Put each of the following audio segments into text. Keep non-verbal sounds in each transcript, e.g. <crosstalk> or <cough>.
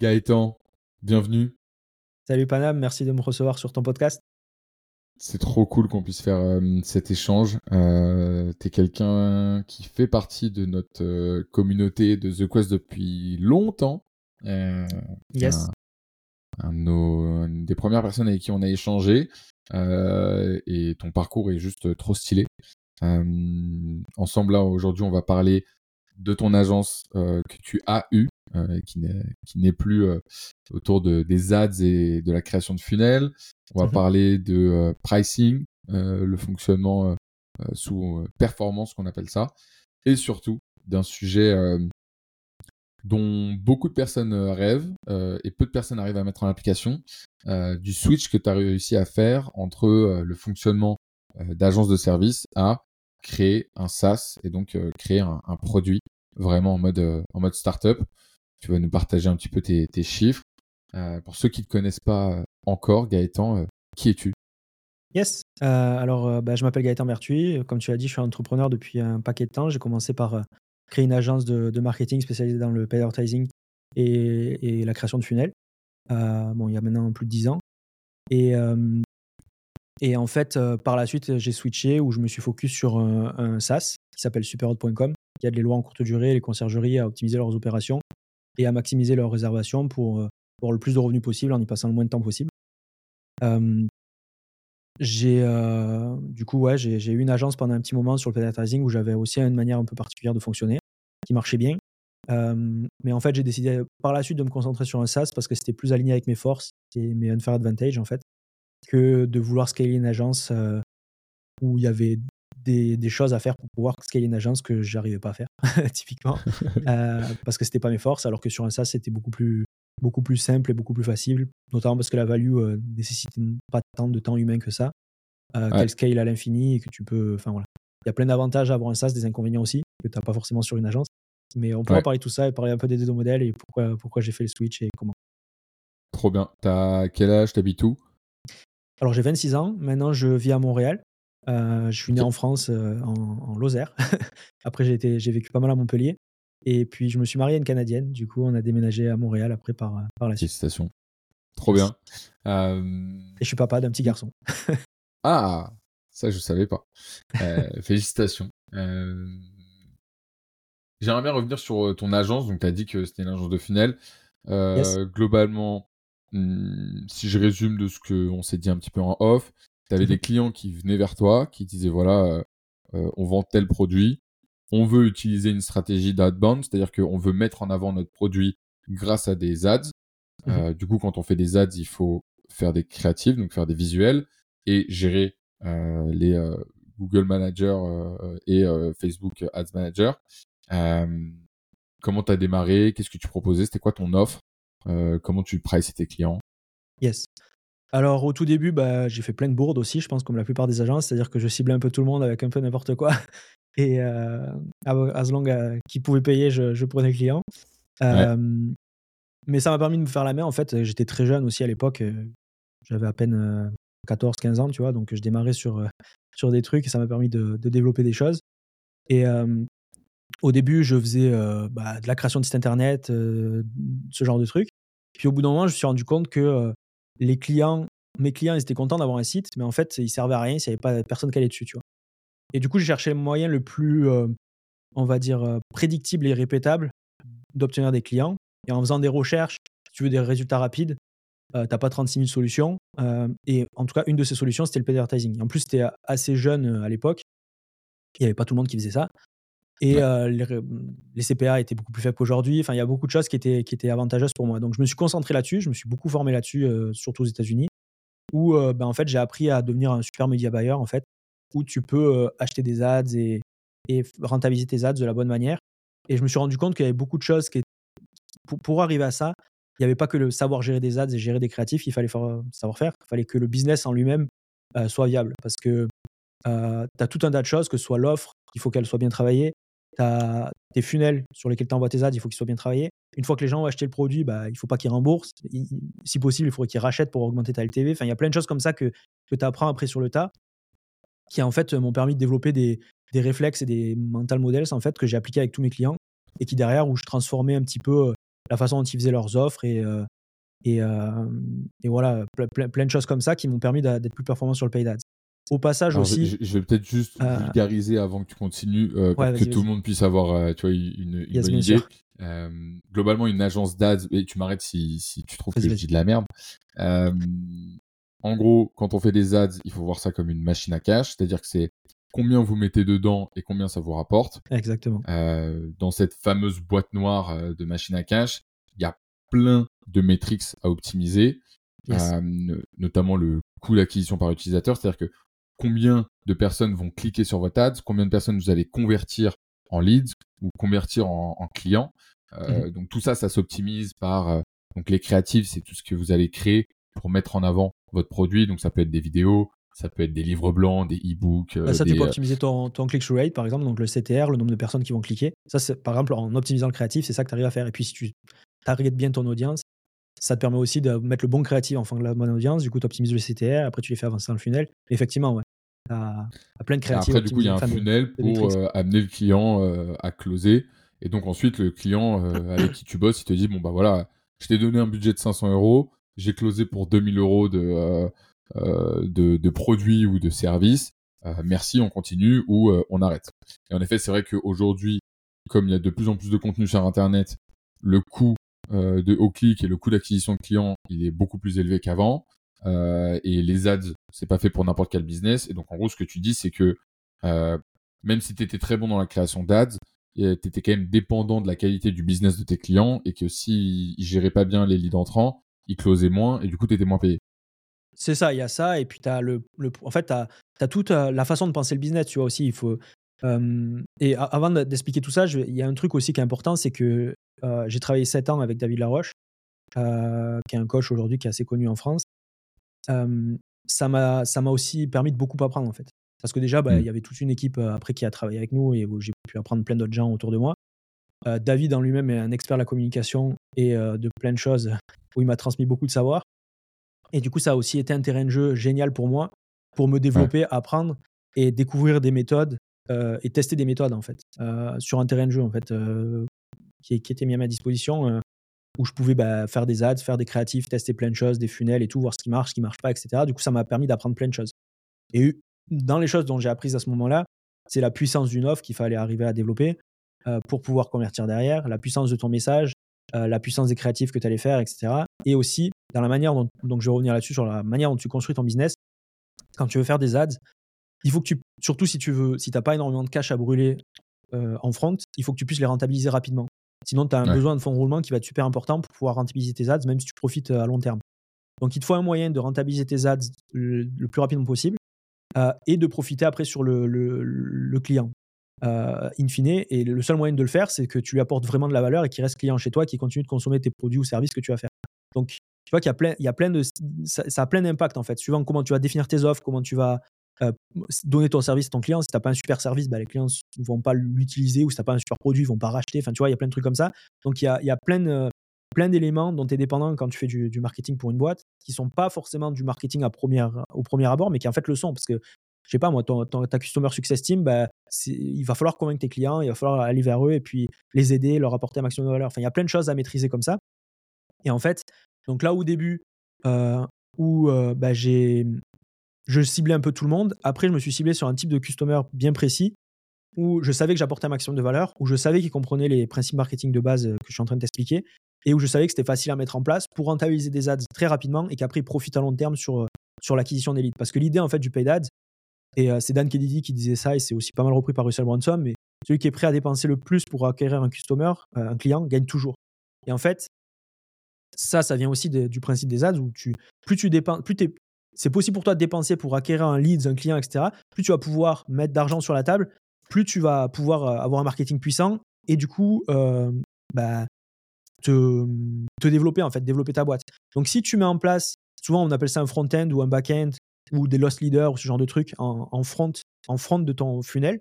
Gaëtan, bienvenue. Salut Panam, merci de me recevoir sur ton podcast. C'est trop cool qu'on puisse faire euh, cet échange. Euh, tu es quelqu'un qui fait partie de notre euh, communauté de The Quest depuis longtemps. yes. Un, des premières personnes avec qui on a échangé. et ton parcours est juste trop stylé. ensemble, là, aujourd'hui, on va parler de ton agence que tu as eue, qui n'est plus autour de, des ads et de la création de funnels. On va mhm. parler de pricing, le fonctionnement sous performance qu'on appelle ça, et surtout d'un sujet dont beaucoup de personnes rêvent et peu de personnes arrivent à mettre en application, du switch que tu as réussi à faire entre le fonctionnement d'agence de service à créer un SaaS et donc créer un, produit vraiment en mode, en mode startup. Tu vas nous partager un petit peu tes, chiffres. pour ceux qui ne te connaissent pas encore, Gaëtan, qui es-tu? Yes, alors bah, je m'appelle Gaëtan Bertuy. Comme tu l'as dit, je suis entrepreneur depuis un paquet de temps. J'ai commencé par créer une agence de, de, marketing spécialisée dans le paid advertising et, et la création de funnels. bon, il y a maintenant plus de 10 ans. Et, et en fait, par la suite, j'ai switché où je me suis focus sur un, un SaaS qui s'appelle superhot.com, qui aide les lois en courte durée, les conciergeries à optimiser leurs opérations et à maximiser leurs réservations pour avoir le plus de revenus possible en y passant le moins de temps possible. j'ai du coup ouais j'ai eu une agence pendant un petit moment sur le paid où j'avais aussi une manière un peu particulière de fonctionner qui marchait bien. mais en fait j'ai décidé par la suite de me concentrer sur un SaaS parce que c'était plus aligné avec mes forces et mes unfair advantage en fait que de vouloir scaler une agence où il y avait des, choses à faire pour pouvoir scaler une agence que j'arrivais pas à faire, <laughs> typiquement, <laughs> euh, parce que c'était pas mes forces, alors que sur un SaaS, c'était beaucoup plus, beaucoup plus simple et beaucoup plus facile, notamment parce que la value euh, nécessite pas tant de temps humain que ça, euh, qu'elle scale à l'infini et que tu peux. Enfin voilà. Il y a plein d'avantages à avoir un SaaS, des inconvénients aussi, que tu n'as pas forcément sur une agence. Mais on pourra parler de tout ça et parler un peu des deux modèles et pourquoi, pourquoi j'ai fait le switch et comment. Trop bien. T'as quel âge? T'habites où? Alors j'ai 26 ans. Maintenant, je vis à Montréal. Euh, je suis né en France, euh, en, Lozère. <laughs> après, j'ai, j'ai vécu pas mal à Montpellier. Et puis, je me suis marié à une Canadienne. Du coup, on a déménagé à Montréal après par, euh, par la suite. Félicitations. Trop bien. Et je suis papa d'un petit garçon. <laughs> ah, ça, je savais pas. <laughs> félicitations. J'aimerais bien revenir sur ton agence. Donc, tu as dit que c'était une agence de funnel. Globalement, hmm, si je résume de ce qu'on s'est dit un petit peu en off, tu avais des clients qui venaient vers toi, qui disaient voilà, euh, euh, on vend tel produit, on veut utiliser une stratégie d'adbound, c'est-à-dire qu'on veut mettre en avant notre produit grâce à des ads. Mhm. Euh, du coup, quand on fait des ads, il faut faire des créatives, donc faire des visuels et gérer les Google Manager et Facebook Ads Manager. comment tu as démarré? Qu'est-ce que tu proposais? C'était quoi ton offre? Comment tu prices tes clients? Yes. Alors au tout début, bah, j'ai fait plein de bourdes aussi, je pense comme la plupart des agences, c'est-à-dire que je ciblais un peu tout le monde avec un peu n'importe quoi <laughs> et euh, as long as qui pouvait payer, je prenais client. mais ça m'a permis de me faire la main en fait, j'étais très jeune aussi à l'époque, j'avais à peine, 14-15 ans, tu vois? Donc je démarrais sur, sur des trucs et ça m'a permis de développer des choses et au début, je faisais, bah, de la création de sites internet, ce genre de trucs. Puis au bout d'un moment, je me suis rendu compte que, les clients, mes clients, étaient contents d'avoir un site, mais en fait, ils servaient à rien s'il n'y avait pas personne qui allait dessus, tu vois. Et du coup, j'ai cherché le moyen le plus, euh, on va dire, euh, prédictible et répétable d'obtenir des clients. Et en faisant des recherches, si tu veux des résultats rapides, euh, tu n'as pas 36 000 solutions. et en tout cas, une de ces solutions, c'était le paid advertising. En plus, c'était assez jeune à l'époque. Il n'y avait pas tout le monde qui faisait ça. Et les, CPA étaient beaucoup plus faibles qu'aujourd'hui. Enfin, il y a beaucoup de choses qui étaient, qui étaient avantageuses pour moi. Donc, je me suis concentré là-dessus. Je me suis beaucoup formé là-dessus, surtout aux États-Unis, où ben, en fait, j'ai appris à devenir un super media buyer, en fait, où tu peux acheter des ads et, et, rentabiliser tes ads de la bonne manière. Et je me suis rendu compte qu'il y avait beaucoup de choses qui, pour, pour arriver à ça, il n'y avait pas que le savoir gérer des ads et gérer des créatifs, il fallait savoir faire. Il fallait que le business en lui-même soit viable. Parce que tu as tout un tas de choses, que ce soit l'offre, il faut qu'elle soit bien travaillée, as tes funnels sur lesquels tu envoies tes ads, il faut qu'ils soient bien travaillés. Une fois que les gens ont acheté le produit, bah, il ne faut pas qu'ils remboursent. si possible, il faudrait qu'ils rachètent pour augmenter ta LTV. Enfin, il y a plein de choses comme ça que, que tu apprends après sur le tas qui en fait m'ont permis de développer des, des, réflexes et des mental models en fait que j'ai appliqués avec tous mes clients et qui derrière où je transformais un petit peu la façon dont ils faisaient leurs offres et, et, et, voilà, plein, de choses comme ça qui m'ont permis d'être plus performant sur le paid ads. Au passage aussi. Je, vais peut-être juste vulgariser avant que tu continues, pour que tout le monde puisse avoir tu vois, une, bonne idée. globalement, une agence d'ads, et tu m'arrêtes si, si, tu trouves que je dis de la merde. en gros, quand on fait des ads, il faut voir ça comme une machine à cash, c'est-à-dire que c'est combien vous mettez dedans et combien ça vous rapporte. Exactement. Euh, dans cette fameuse boîte noire euh, de machine à cash, il y a plein de métriques à optimiser, euh, notamment le coût d'acquisition par utilisateur, c'est-à-dire que combien de personnes vont cliquer sur votre ad, combien de personnes vous allez convertir en leads ou convertir en, clients. Mmh donc tout ça, ça s'optimise par donc les créatives, c'est tout ce que vous allez créer pour mettre en avant votre produit. Donc ça peut être des vidéos, ça peut être des livres blancs, des e-books. Bah, ça, tu peux euh, optimiser ton, ton click-through rate, par exemple, donc le CTR, le nombre de personnes qui vont cliquer. Ça, c'est, par exemple, en optimisant le créatif, c'est ça que tu arrives à faire. Et puis, si tu targetes bien ton audience, ça te permet aussi de mettre le bon créatif en fonction de la bonne audience. Du coup, tu optimises le CTR, après, tu les fais avancer dans le funnel. effectivement, ouais. Tu as, plein de créatifs. Après, du coup, il y a un funnel pour euh, amener le client euh, à closer. Et donc, ensuite, le client avec qui tu bosses, il te dit Bon, bah voilà, je t'ai donné un budget de 500 euros, j'ai closé pour 2000 euros de euh, de, produits ou de services, euh, merci, on continue ou euh, on arrête. Et en effet, c'est vrai qu'aujourd'hui, comme il y a de plus en plus de contenu sur Internet, le coût de haut clic et le coût d'acquisition de clients, il est beaucoup plus élevé qu'avant. Et les ads, c'est pas fait pour n'importe quel business. Et donc, en gros, ce que tu dis, c'est que même si tu étais très bon dans la création d'ads, tu étais quand même dépendant de la qualité du business de tes clients et que s'ils géraient pas bien les leads entrants, ils closaient moins et du coup, tu étais moins payé. C'est ça, il y a ça. Et puis, as le, en fait, tu as, toute la façon de penser le business, tu vois aussi. Il faut, et avant d'expliquer tout ça, il y a un truc aussi qui est important c'est que j'ai travaillé 7 ans avec David Laroche, qui est un coach aujourd'hui qui est assez connu en France. Ça m'a aussi permis de beaucoup apprendre, en fait. Parce que déjà, bah, il mmh. y avait toute une équipe après qui a travaillé avec nous et où j'ai pu apprendre plein d'autres gens autour de moi. David en lui-même est un expert de la communication et de plein de choses où il m'a transmis beaucoup de savoir. Et du coup, ça a aussi été un terrain de jeu génial pour moi, pour me développer, apprendre et découvrir des méthodes euh, et tester des méthodes, en fait, euh, sur un terrain de jeu, en fait, euh, qui, était mis à ma disposition, où je pouvais bah, faire des ads, faire des créatifs, tester plein de choses, des funnels et tout, voir ce qui marche, ce qui marche pas, etc. Du coup, ça m'a permis d'apprendre plein de choses. Et dans les choses dont j'ai appris à ce moment-là, c'est la puissance d'une offre qu'il fallait arriver à développer pour pouvoir convertir derrière, la puissance de ton message, la puissance des créatifs que tu allais faire, etc. Et aussi dans la manière dont, donc je vais revenir là-dessus, sur la manière dont tu construis ton business. Quand tu veux faire des ads, il faut que tu, surtout si tu veux, si t'as pas énormément de cash à brûler euh, en front, il faut que tu puisses les rentabiliser rapidement. Sinon, tu as un besoin de fonds de roulement qui va être super important pour pouvoir rentabiliser tes ads, même si tu profites euh, à long terme. Donc, il te faut un moyen de rentabiliser tes ads le, plus rapidement possible euh, et de profiter après sur le, le, client. in fine, et le seul moyen de le faire, c'est que tu lui apportes vraiment de la valeur et qu'il reste client chez toi, qui continue de consommer tes produits ou services que tu vas faire. Donc, tu vois qu'il y a plein, il y a plein de, ça, a plein d'impact en fait, suivant comment tu vas définir tes offres, comment tu vas euh, donner ton service à ton client. Si tu n'as pas un super service, bah, les clients ne vont pas l'utiliser ou si tu n'as pas un super produit, ils vont pas racheter. Enfin, tu vois, il y a plein de trucs comme ça. Donc, il y a, y a plein, plein d'éléments dont tu es dépendant quand tu fais du, marketing pour une boîte qui sont pas forcément du marketing au premier abord, mais qui en fait le sont. Parce que, je sais pas, moi, ton, ta Customer Success Team, bah, il va falloir convaincre tes clients, il va falloir aller vers eux et puis les aider, leur apporter un maximum de valeur. Enfin, il y a plein de choses à maîtriser comme ça. Et en fait, donc là, au début, euh, où euh, bah, j'ai, je ciblais un peu tout le monde. Après, je me suis ciblé sur un type de customer bien précis où je savais que j'apportais un maximum de valeur, où je savais qu'il comprenait les principes marketing de base euh, que je suis en train de t'expliquer, et où je savais que c'était facile à mettre en place pour rentabiliser des ads très rapidement et qu'après, ils profitent à long terme sur, sur l'acquisition des leads. Parce que l'idée, en fait, du paid ads, et c'est Dan Kennedy qui disait ça, et c'est aussi pas mal repris par Russell Brunson, mais celui qui est prêt à dépenser le plus pour acquérir un customer, un client, gagne toujours. Et en fait, ça, ça vient aussi du principe des ads où tu, plus tu dépenses, plus c'est possible pour toi de dépenser pour acquérir un lead, un client, etc. Plus tu vas pouvoir mettre d'argent sur la table, plus tu vas pouvoir euh, avoir un marketing puissant et du coup, euh, bah, te, te, développer en fait, développer ta boîte. Donc si tu mets en place, souvent on appelle ça un front-end ou un back-end ou des loss leaders ou ce genre de trucs en, front, en front de ton funnel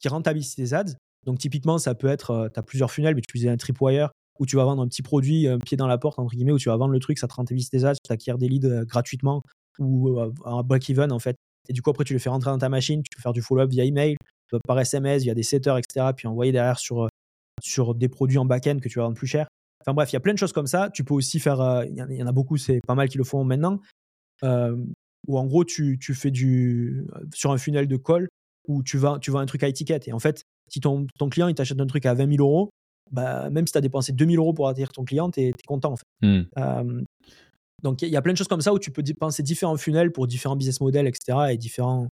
qui rentabilise tes ads. Donc typiquement, ça peut être, euh, tu as plusieurs funnels, mais tu utilises un tripwire où tu vas vendre un petit produit, un pied dans la porte, entre guillemets, où tu vas vendre le truc, ça te rentabilise tes ads, tu acquiers des leads gratuitement ou un break-even en fait. Et du coup, après, tu les fais rentrer dans ta machine, tu peux faire du follow-up via email, euh, par SMS, via des setters, etc. Puis envoyer derrière sur, sur des produits en back-end que tu vas vendre plus cher. Enfin bref, il y a plein de choses comme ça. Tu peux aussi faire, il y, en a beaucoup, c'est pas mal qui le font maintenant, où en gros, tu, tu, fais du, sur un funnel de call, où tu vas, tu vas un truc à étiquette. Et en fait, si ton, ton client il t'achète un truc à 20 000 euros, bah, même si tu as dépensé 2 000 euros pour attirer ton client, tu es, content en fait. Mmh. Donc il y a plein de choses comme ça où tu peux penser différents funnels pour différents business models, etc. et différents,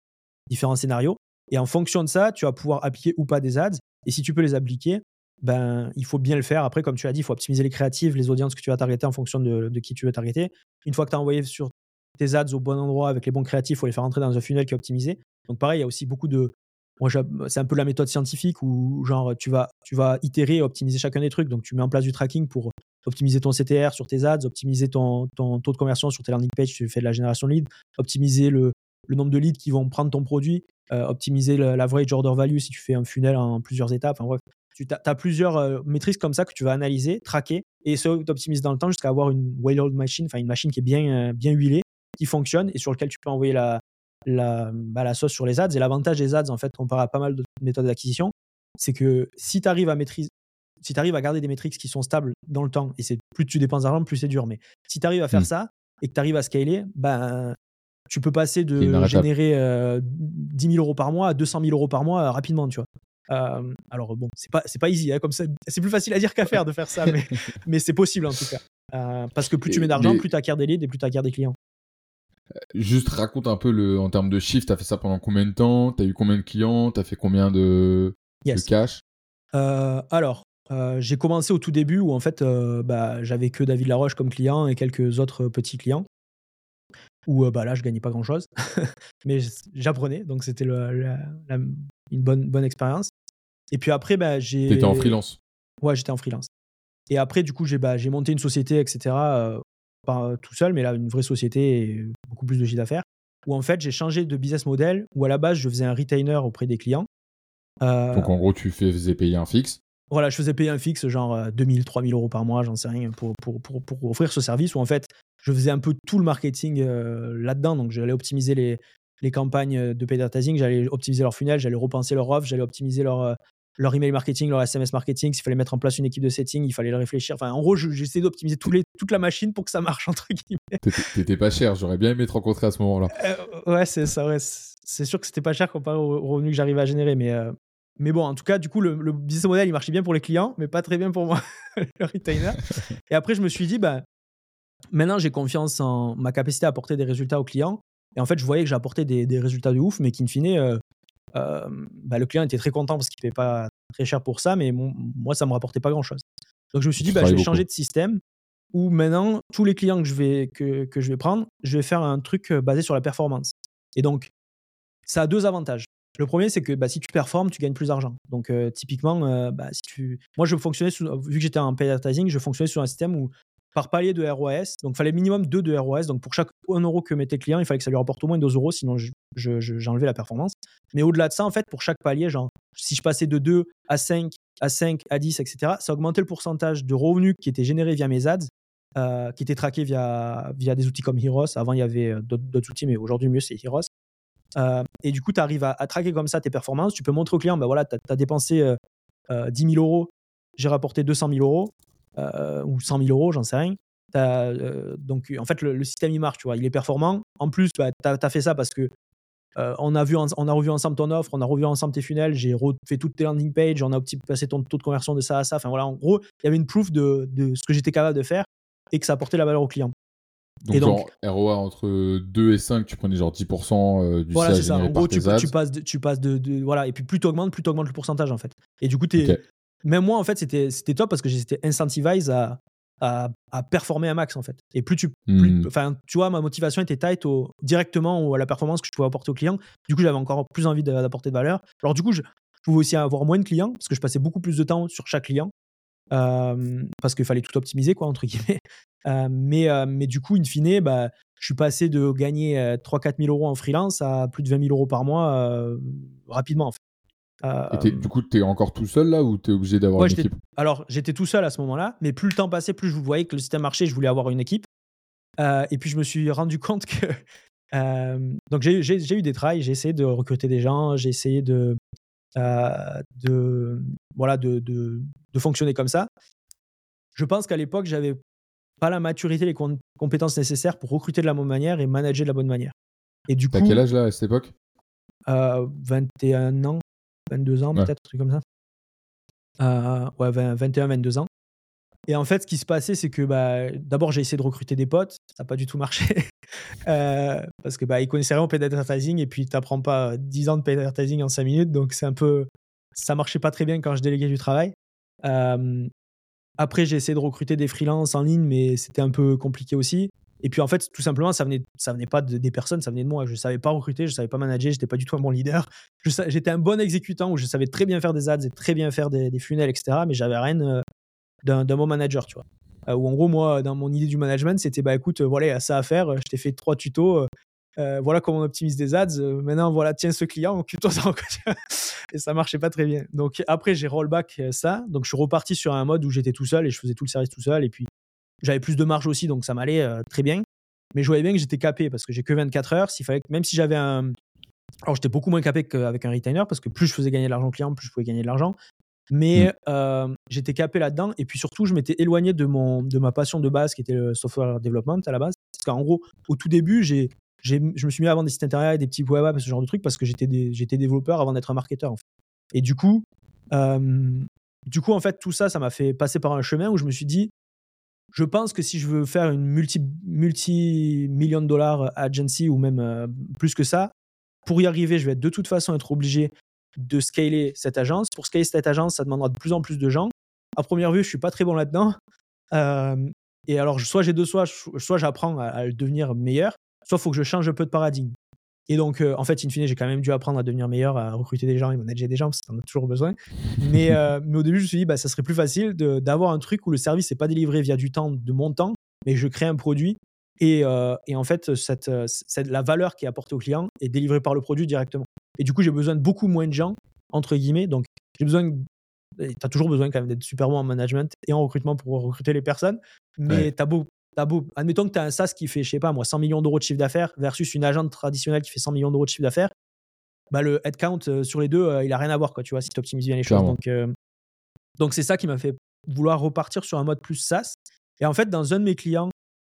différents scénarios. Et en fonction de ça, tu vas pouvoir appliquer ou pas des ads. Et si tu peux les appliquer, ben, il faut bien le faire. Après, comme tu as dit, il faut optimiser les créatives, les audiences que tu vas targeter en fonction de, qui tu veux targeter. Une fois que tu as envoyé sur tes ads au bon endroit avec les bons créatifs, il faut les faire entrer dans un funnel qui est optimisé. Donc pareil, il y a aussi beaucoup de... Moi, c'est un peu la méthode scientifique où genre tu vas, tu vas itérer et optimiser chacun des trucs. Donc tu mets en place du tracking pour optimiser ton CTR sur tes ads, optimiser ton, taux de conversion sur tes landing pages, tu fais de la génération de leads, optimiser le, nombre de leads qui vont prendre ton produit, euh, optimiser l'average order value si tu fais un funnel en plusieurs étapes. bref, tu as, plusieurs euh, métriques comme ça que tu vas analyser, traquer et ça optimiser dans le temps jusqu'à avoir une well-oiled machine, enfin une machine qui est bien, euh, bien huilée, qui fonctionne et sur lequel tu peux envoyer la, la, bah, la sauce sur les ads. Et l'avantage des ads, en fait, comparé à pas mal de méthodes d'acquisition, c'est que si tu arrives à maîtriser, si tu arrives à garder des métriques qui sont stables dans le temps, et c'est plus tu dépenses d'argent, plus c'est dur. Mais si tu arrives à faire mmh. ça et que tu arrives à scaler, ben, tu peux passer de générer 10 000 euros par mois à 200 000 euros par mois euh, rapidement, tu vois. Euh, alors bon, c'est pas c'est pas easy, hein, comme ça, c'est plus facile à dire qu'à faire de faire ça, mais, <laughs> mais c'est possible en tout cas. Euh, parce que plus tu mets d'argent, plus tu acquiers des leads et plus tu acquiers des clients. Juste raconte un peu le, en termes de chiffres, tu as fait ça pendant combien de temps? Tu as eu combien de clients? Tu as fait combien de, cash? Alors, j'ai commencé au tout début où en fait bah, j'avais que David Laroche comme client et quelques autres petits clients où bah, là, je gagnais pas grand-chose, <laughs> mais j'apprenais, donc c'était une bonne, bonne expérience. Et puis après, bah, j'ai... T'étais en freelance Ouais, j'étais en freelance. Et après, du coup, j'ai bah, monté une société, etc., pas tout seul, mais là, une vraie société et beaucoup plus de chiffre d'affaires, où en fait, j'ai changé de business model, où à la base, je faisais un retainer auprès des clients. donc en gros, tu faisais payer un fixe voilà, je faisais payer un fixe, genre 2000, 3000 euros par mois, j'en sais rien, pour, pour, pour, pour, offrir ce service où en fait, je faisais un peu tout le marketing euh, là-dedans. Donc, j'allais optimiser les, les campagnes de paid advertising, j'allais optimiser leur funnel, j'allais repenser leur offre, j'allais optimiser leur, euh, leur email marketing, leur SMS marketing. S'il fallait mettre en place une équipe de setting, il fallait le réfléchir. Enfin, en gros, j'essayais d'optimiser toute la machine pour que ça marche, <laughs> entre guillemets. T'étais pas cher, j'aurais bien aimé te rencontrer à ce moment-là. Euh, ouais, c'est ça, ouais. C'est sûr que c'était pas cher comparé aux revenus que j'arrivais à générer, mais, mais bon, en tout cas, du coup, le, business model, il marchait bien pour les clients, mais pas très bien pour moi, <laughs> le retainer. Et après, je me suis dit, bah, maintenant, j'ai confiance en ma capacité à apporter des résultats aux clients. Et en fait, je voyais que j'apportais des, des résultats de ouf, mais qu'in fine, euh, euh, bah, le client était très content parce qu'il ne payait pas très cher pour ça, mais moi, ça ne me rapportait pas grand-chose. Donc, je me suis dit, bah, je vais changer de système où maintenant, tous les clients que je, vais, que, que je vais prendre, je vais faire un truc euh, basé sur la performance. Et donc, ça a deux avantages. Le premier, c'est que bah, si tu performes, tu gagnes plus d'argent. Donc, euh, typiquement, euh, bah, si tu... moi, je fonctionnais vu que j'étais en paid advertising, je fonctionnais sur un système où par palier de ROAS, donc il fallait minimum 2 de ROAS. Donc, pour chaque 1 euro que mettait le client, il fallait que ça lui rapporte au moins 2 euros, sinon j'enlevais la performance. Mais au-delà de ça, en fait, pour chaque palier, genre, si je passais de 2 à 5, à 5, à 10, etc., ça augmentait le pourcentage de revenus qui étaient générés via mes ads, euh, qui étaient traqués via, via des outils comme Heroes. Avant, il y avait d'autres outils, mais aujourd'hui, mieux, c'est Heroes. Euh, et du coup, tu arrives à, traquer comme ça tes performances. Tu peux montrer au client, ben voilà, tu as, dépensé 10 euh, 000 euh, euros, j'ai rapporté 200 000 euros ou 100 000 euros, j'en sais rien. donc, en fait, le, système, il marche, tu vois, il est performant. En plus, bah, tu as, fait ça parce que on, a vu on a revu ensemble ton offre, on a revu ensemble tes funnels, j'ai fait toutes tes landing pages, on a passé ton taux de conversion de ça à ça. Enfin voilà, en gros, il y avait une proof de, de ce que j'étais capable de faire et que ça apportait la valeur au client. Donc, et donc ROA entre 2 et 5, tu prenais genre 10% euh, du Voilà, c'est ça. En gros, tu, tu, passes, de, tu passes de, Voilà, et puis plus tu augmentes, plus tu augmentes le pourcentage en fait. Et du coup, es, même moi en fait, c'était top parce que j'étais incentivise à, à, à, performer un max en fait. Et plus tu. Hmm. Enfin, tu vois, ma motivation était tight au, directement à la performance que je pouvais apporter au client. Du coup, j'avais encore plus envie d'apporter de valeur. Alors, du coup, je, je pouvais aussi avoir moins de clients parce que je passais beaucoup plus de temps sur chaque client. Euh, parce qu'il fallait tout optimiser, quoi, entre guillemets. <laughs> Euh, mais, euh, mais du coup, in fine, bah, je suis passé de gagner 3-4 000 euros en freelance à plus de 20 000 euros par mois rapidement, en fait. Et du coup, tu es encore tout seul là ou tu es obligé d'avoir une équipe? Alors, j'étais tout seul à ce moment-là, mais plus le temps passait, plus je voyais que le système marchait, je voulais avoir une équipe. et puis, je me suis rendu <laughs> compte que. donc, j'ai eu des trails, j'ai essayé de recruter des gens, j'ai essayé de, de, voilà, de, de, de, fonctionner comme ça. je pense qu'à l'époque, j'avais pas la maturité, les compétences nécessaires pour recruter de la bonne manière et manager de la bonne manière. Et du T'as quel âge là à cette époque? Euh, 21 ans, 22 ans peut-être, un truc comme ça. Euh, ouais, 21, 22 ans. Et en fait, ce qui se passait, c'est que bah, d'abord, j'ai essayé de recruter des potes. Ça n'a pas du tout marché. <laughs> euh, parce que bah, ils connaissaient rien au paid advertising et puis tu n'apprends pas 10 ans de paid advertising en 5 minutes. Donc, c'est un peu. Ça marchait pas très bien quand je déléguais du travail. Euh, après, j'ai essayé de recruter des freelances en ligne, mais c'était un peu compliqué aussi. Et puis en fait, tout simplement, ça venait, ça venait pas de, des personnes, ça venait de moi. Je savais pas recruter, je savais pas manager, j'étais pas du tout un bon leader. J'étais un bon exécutant où je savais très bien faire des ads et très bien faire des, des funnels, etc. Mais j'avais rien euh, d'un bon manager, tu vois. Euh, où en gros, moi, dans mon idée du management, c'était bah écoute, voilà, il y a ça à faire. Je t'ai fait trois tutos. Euh, voilà comment on optimise des ads. maintenant, voilà, tiens ce client, occupe-toi ça. <laughs> et ça marchait pas très bien. Donc après, j'ai rollback ça. Donc je suis reparti sur un mode où j'étais tout seul et je faisais tout le service tout seul. Et puis j'avais plus de marge aussi, donc ça m'allait euh, très bien. Mais je voyais bien que j'étais capé parce que j'ai que 24 heures. S'il fallait même si j'avais un. Alors j'étais beaucoup moins capé qu'avec un retainer parce que plus je faisais gagner de l'argent client, plus je pouvais gagner de l'argent. Mais mmh. euh, j'étais capé là-dedans. Et puis surtout, je m'étais éloigné de, mon, de ma passion de base qui était le software development à la base. Parce qu'en gros, au tout début, j'ai, je me suis mis à vendre des sites internet, des petits web apps, ce genre de trucs parce que j'étais, j'étais développeur avant d'être un marketeur. En fait. Et du coup, euh, du coup, en fait, tout ça, ça m'a fait passer par un chemin où je me suis dit, je pense que si je veux faire une multi, million de dollars agency ou même euh, plus que ça, pour y arriver, je vais de toute façon être obligé de scaler cette agence. Pour scaler cette agence, ça demandera de plus en plus de gens. À première vue, je suis pas très bon là-dedans. Euh, et alors, soit j'ai deux choix, soit j'apprends à, à, devenir meilleur, soit faut que je change un peu de paradigme. Et donc, euh, en fait, in fine, j'ai quand même dû apprendre à devenir meilleur, à recruter des gens et manager des gens, parce qu'on a toujours besoin. Mais, <laughs> euh, mais au début, je me suis dit, bah, ça serait plus facile d'avoir un truc où le service n'est pas délivré via du temps, de mon temps, mais je crée un produit. Et, euh, et en fait, cette, cette, la valeur qui est apportée au client est délivrée par le produit directement. Et du coup, j'ai besoin de beaucoup moins de gens, entre guillemets. Donc, j'ai besoin tu as toujours besoin quand même d'être super bon en management et en recrutement pour recruter les personnes. Mais tu as beau, admettons que tu as un SaaS qui fait, je sais pas moi, 100 millions d'euros de chiffre d'affaires versus une agente traditionnelle qui fait 100 millions d'euros de chiffre d'affaires, bah, le headcount euh, sur les deux, euh, il a rien à voir, quoi, tu vois, si tu optimises bien les choses. Donc, euh, donc c'est ça qui m'a fait vouloir repartir sur un mode plus SaaS. Et en fait, dans un de mes clients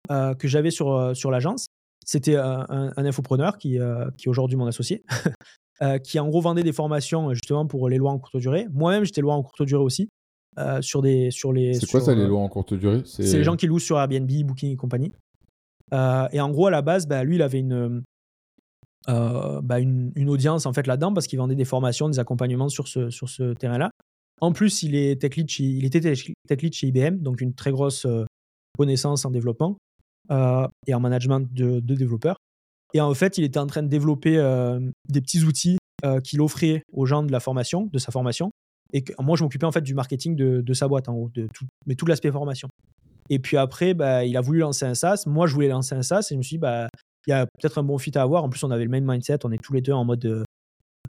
que j'avais sur, sur l'agence, c'était un, un, infopreneur qui, qui est aujourd'hui mon associé, <laughs> qui en gros vendait des formations justement pour les lois en courte durée. Moi-même, j'étais loi en courte durée aussi. Euh, sur, des, sur les. C'est quoi ça, les lois en courte durée? C'est les gens qui louent sur Airbnb, Booking et compagnie. Euh, et en gros, à la base, bah, lui, il avait une, euh, bah, une, une, audience en fait là-dedans parce qu'il vendait des formations, des accompagnements sur ce, sur ce terrain-là. En plus, il, est tech lead chez, il était tech lead chez IBM, donc une très grosse connaissance en développement et en management de, de, développeurs. Et en fait, il était en train de développer des petits outils qu'il offrait aux gens de la formation, de sa formation, et moi, je m'occupais en fait du marketing de, sa boîte, en de tout, mais tout l'aspect formation. Et puis après, bah, il a voulu lancer un SaaS. Moi, je voulais lancer un SaaS et je me suis dit, bah, il y a peut-être un bon fit à avoir. En plus, on avait le même mindset. On est tous les deux en mode euh,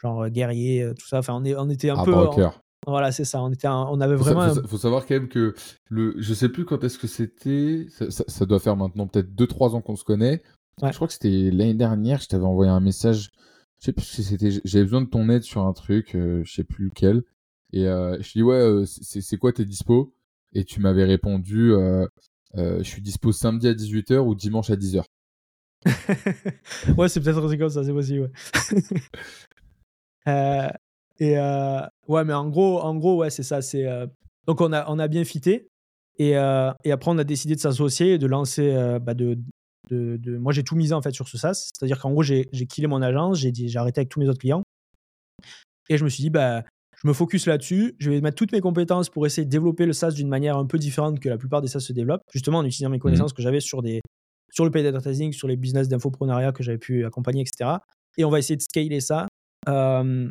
genre guerrier, euh, tout ça. Enfin, on, est, on était un ah, peu. En, voilà, c'est ça. On, était on avait vraiment. Il faut, savoir quand même que le, je sais plus quand est-ce que c'était. Ça, doit faire maintenant peut-être 2-3 ans qu'on se connaît. Je crois que c'était l'année dernière. Je t'avais envoyé un message. Je sais plus si c'était. J'avais besoin de ton aide sur un truc. Euh, je sais plus lequel. Et euh, je dis ouais, euh, c'est quoi tes dispo? Et tu m'avais répondu, euh, je suis dispo samedi à 18h ou dimanche à 10h. <laughs> ouais, c'est peut-être comme ça, c'est possible. Ouais. <laughs> et ouais, mais en gros, en gros, ouais, c'est ça. C'est donc on a on a bien fité et, et après on a décidé de s'associer et de lancer bah, de, de, moi j'ai tout misé en fait sur ce SaaS, c'est-à-dire qu'en gros j'ai killé mon agence, j'ai j'ai arrêté avec tous mes autres clients et je me suis dit bah je me focus là-dessus. Je vais mettre toutes mes compétences pour essayer de développer le SaaS d'une manière un peu différente que la plupart des SaaS se développent, justement en utilisant mes connaissances mmh. que j'avais sur, des, sur le paid advertising, sur les business d'infoprenariat que j'avais pu accompagner, etc. Et on va essayer de scaler ça euh,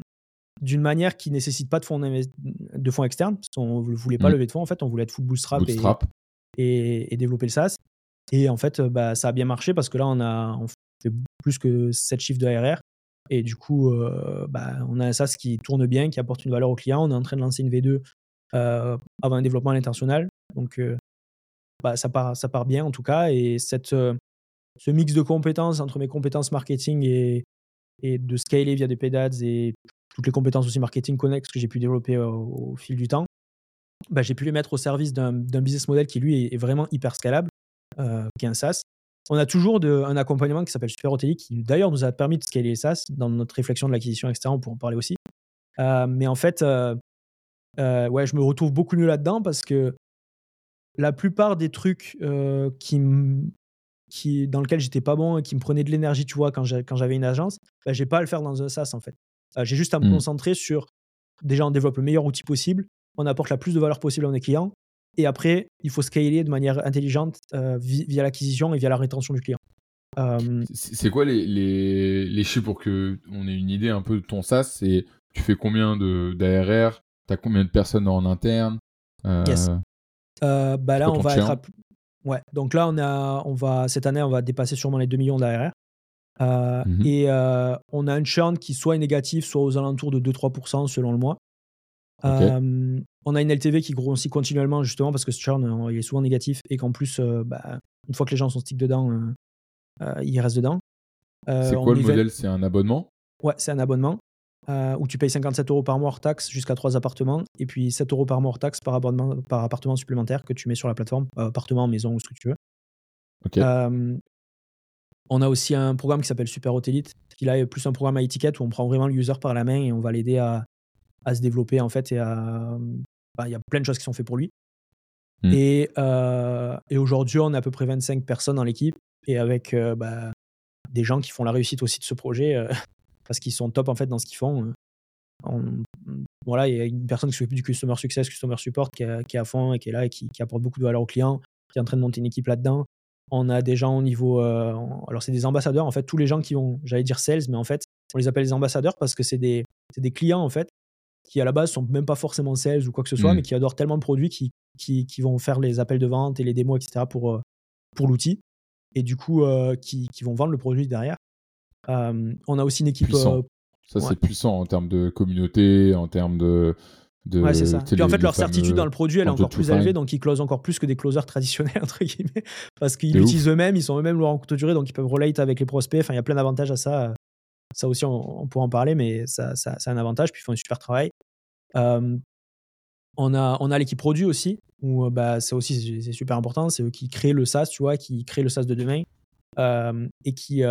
d'une manière qui nécessite pas de fonds, de fonds externes, parce qu'on ne voulait pas mmh. lever de fonds, en fait, on voulait être full bootstrap, Et, et, développer le SaaS. Et en fait, bah, ça a bien marché parce que là, on a on fait plus que 7 chiffres de ARR. Et du coup, euh, bah, on a un SaaS qui tourne bien, qui apporte une valeur au client. On est en train de lancer une V2 euh, avant un développement à l'international. Donc, euh, bah, ça, part, ça part bien en tout cas. Et cette, ce mix de compétences entre mes compétences marketing et, de scaler via des paid ads et toutes les compétences aussi marketing connexes que j'ai pu développer au, fil du temps, bah, j'ai pu les mettre au service d'un business model qui, lui, est, vraiment hyper scalable, qui est un SaaS. On a toujours de, un accompagnement qui s'appelle Super qui d'ailleurs nous a permis de scaler les SaaS dans notre réflexion de l'acquisition, etc. On pourra en parler aussi. Euh, mais en fait, euh, ouais, je me retrouve beaucoup mieux là-dedans parce que la plupart des trucs qui qui, dans lesquels j'étais pas bon et qui me prenaient de l'énergie, tu vois, quand j'avais une agence, bah, j'ai pas à le faire dans un SaaS en fait. j'ai juste à me mmh. concentrer sur déjà on développe le meilleur outil possible, on apporte la plus de valeur possible à nos clients. Et après, il faut scaler de manière intelligente euh, via l'acquisition et via la rétention du client. Euh, c'est quoi les, les, les, chiffres pour que on ait une idée un peu de ton SaaS? C'est tu fais combien d'ARR Tu as combien de personnes en interne? Euh, Yes. bah là, on va être Ouais, donc là, on a, on va, cette année, on va dépasser sûrement les 2 millions d'ARR. Mmh et on a un churn qui soit est négatif, soit aux alentours de 2-3% selon le mois on a une LTV qui grossit continuellement justement parce que ce churn euh, il est souvent négatif et qu'en plus, euh, bah, une fois que les gens sont stick dedans, euh, ils restent dedans. c'est quoi le modèle? C'est un abonnement? Ouais, c'est un abonnement où tu payes 57 euros par mois hors taxe jusqu'à 3 appartements et puis 7 euros par mois hors taxe par, abonnement, par appartement supplémentaire que tu mets sur la plateforme, appartement, maison ou ce que tu veux. on a aussi un programme qui s'appelle Super Hotélite, qui là est plus un programme à étiquette où on prend vraiment le user par la main et on va l'aider à, à se développer en fait et à bah, il y a plein de choses qui sont faites pour lui. Mmh. et, euh, et aujourd'hui on a à peu près 25 personnes dans l'équipe et avec euh, bah, des gens qui font la réussite aussi de ce projet euh, <laughs> parce qu'ils sont top en fait dans ce qu'ils font voilà il y a une personne qui s'occupe du customer success customer support qui est, qui est, à fond et qui est là et qui, qui, apporte beaucoup de valeur aux clients qui est en train de monter une équipe là-dedans. On a des gens au niveau alors c'est des ambassadeurs en fait tous les gens qui ont j'allais dire sales mais en fait on les appelle les ambassadeurs parce que c'est des, des clients en fait qui à la base sont même pas forcément sales ou quoi que ce soit, mmh. mais qui adorent tellement de produits qui, qui, qui, vont faire les appels de vente et les démos, etc. pour, euh, pour l'outil. Et du coup, euh, qui, qui, vont vendre le produit derrière. on a aussi une équipe. Euh, ça, c'est puissant en termes de communauté, en termes de. De, ouais, c'est ça. Puis en fait, leur certitude dans le produit, elle est encore plus élevée, donc ils closent encore plus que des closers traditionnels, entre guillemets, <laughs> parce qu'ils l'utilisent eux-mêmes, ils sont eux-mêmes leur en courte durée, donc ils peuvent relate avec les prospects. Enfin, il y a plein d'avantages à ça. Ça aussi, on, pourra en parler, mais ça, ça, un avantage. Puis ils font un super travail. on a, on a l'équipe produit aussi, où bah, c'est aussi c'est super important. C'est eux qui créent le SaaS, tu vois, qui créent le SaaS de demain et qui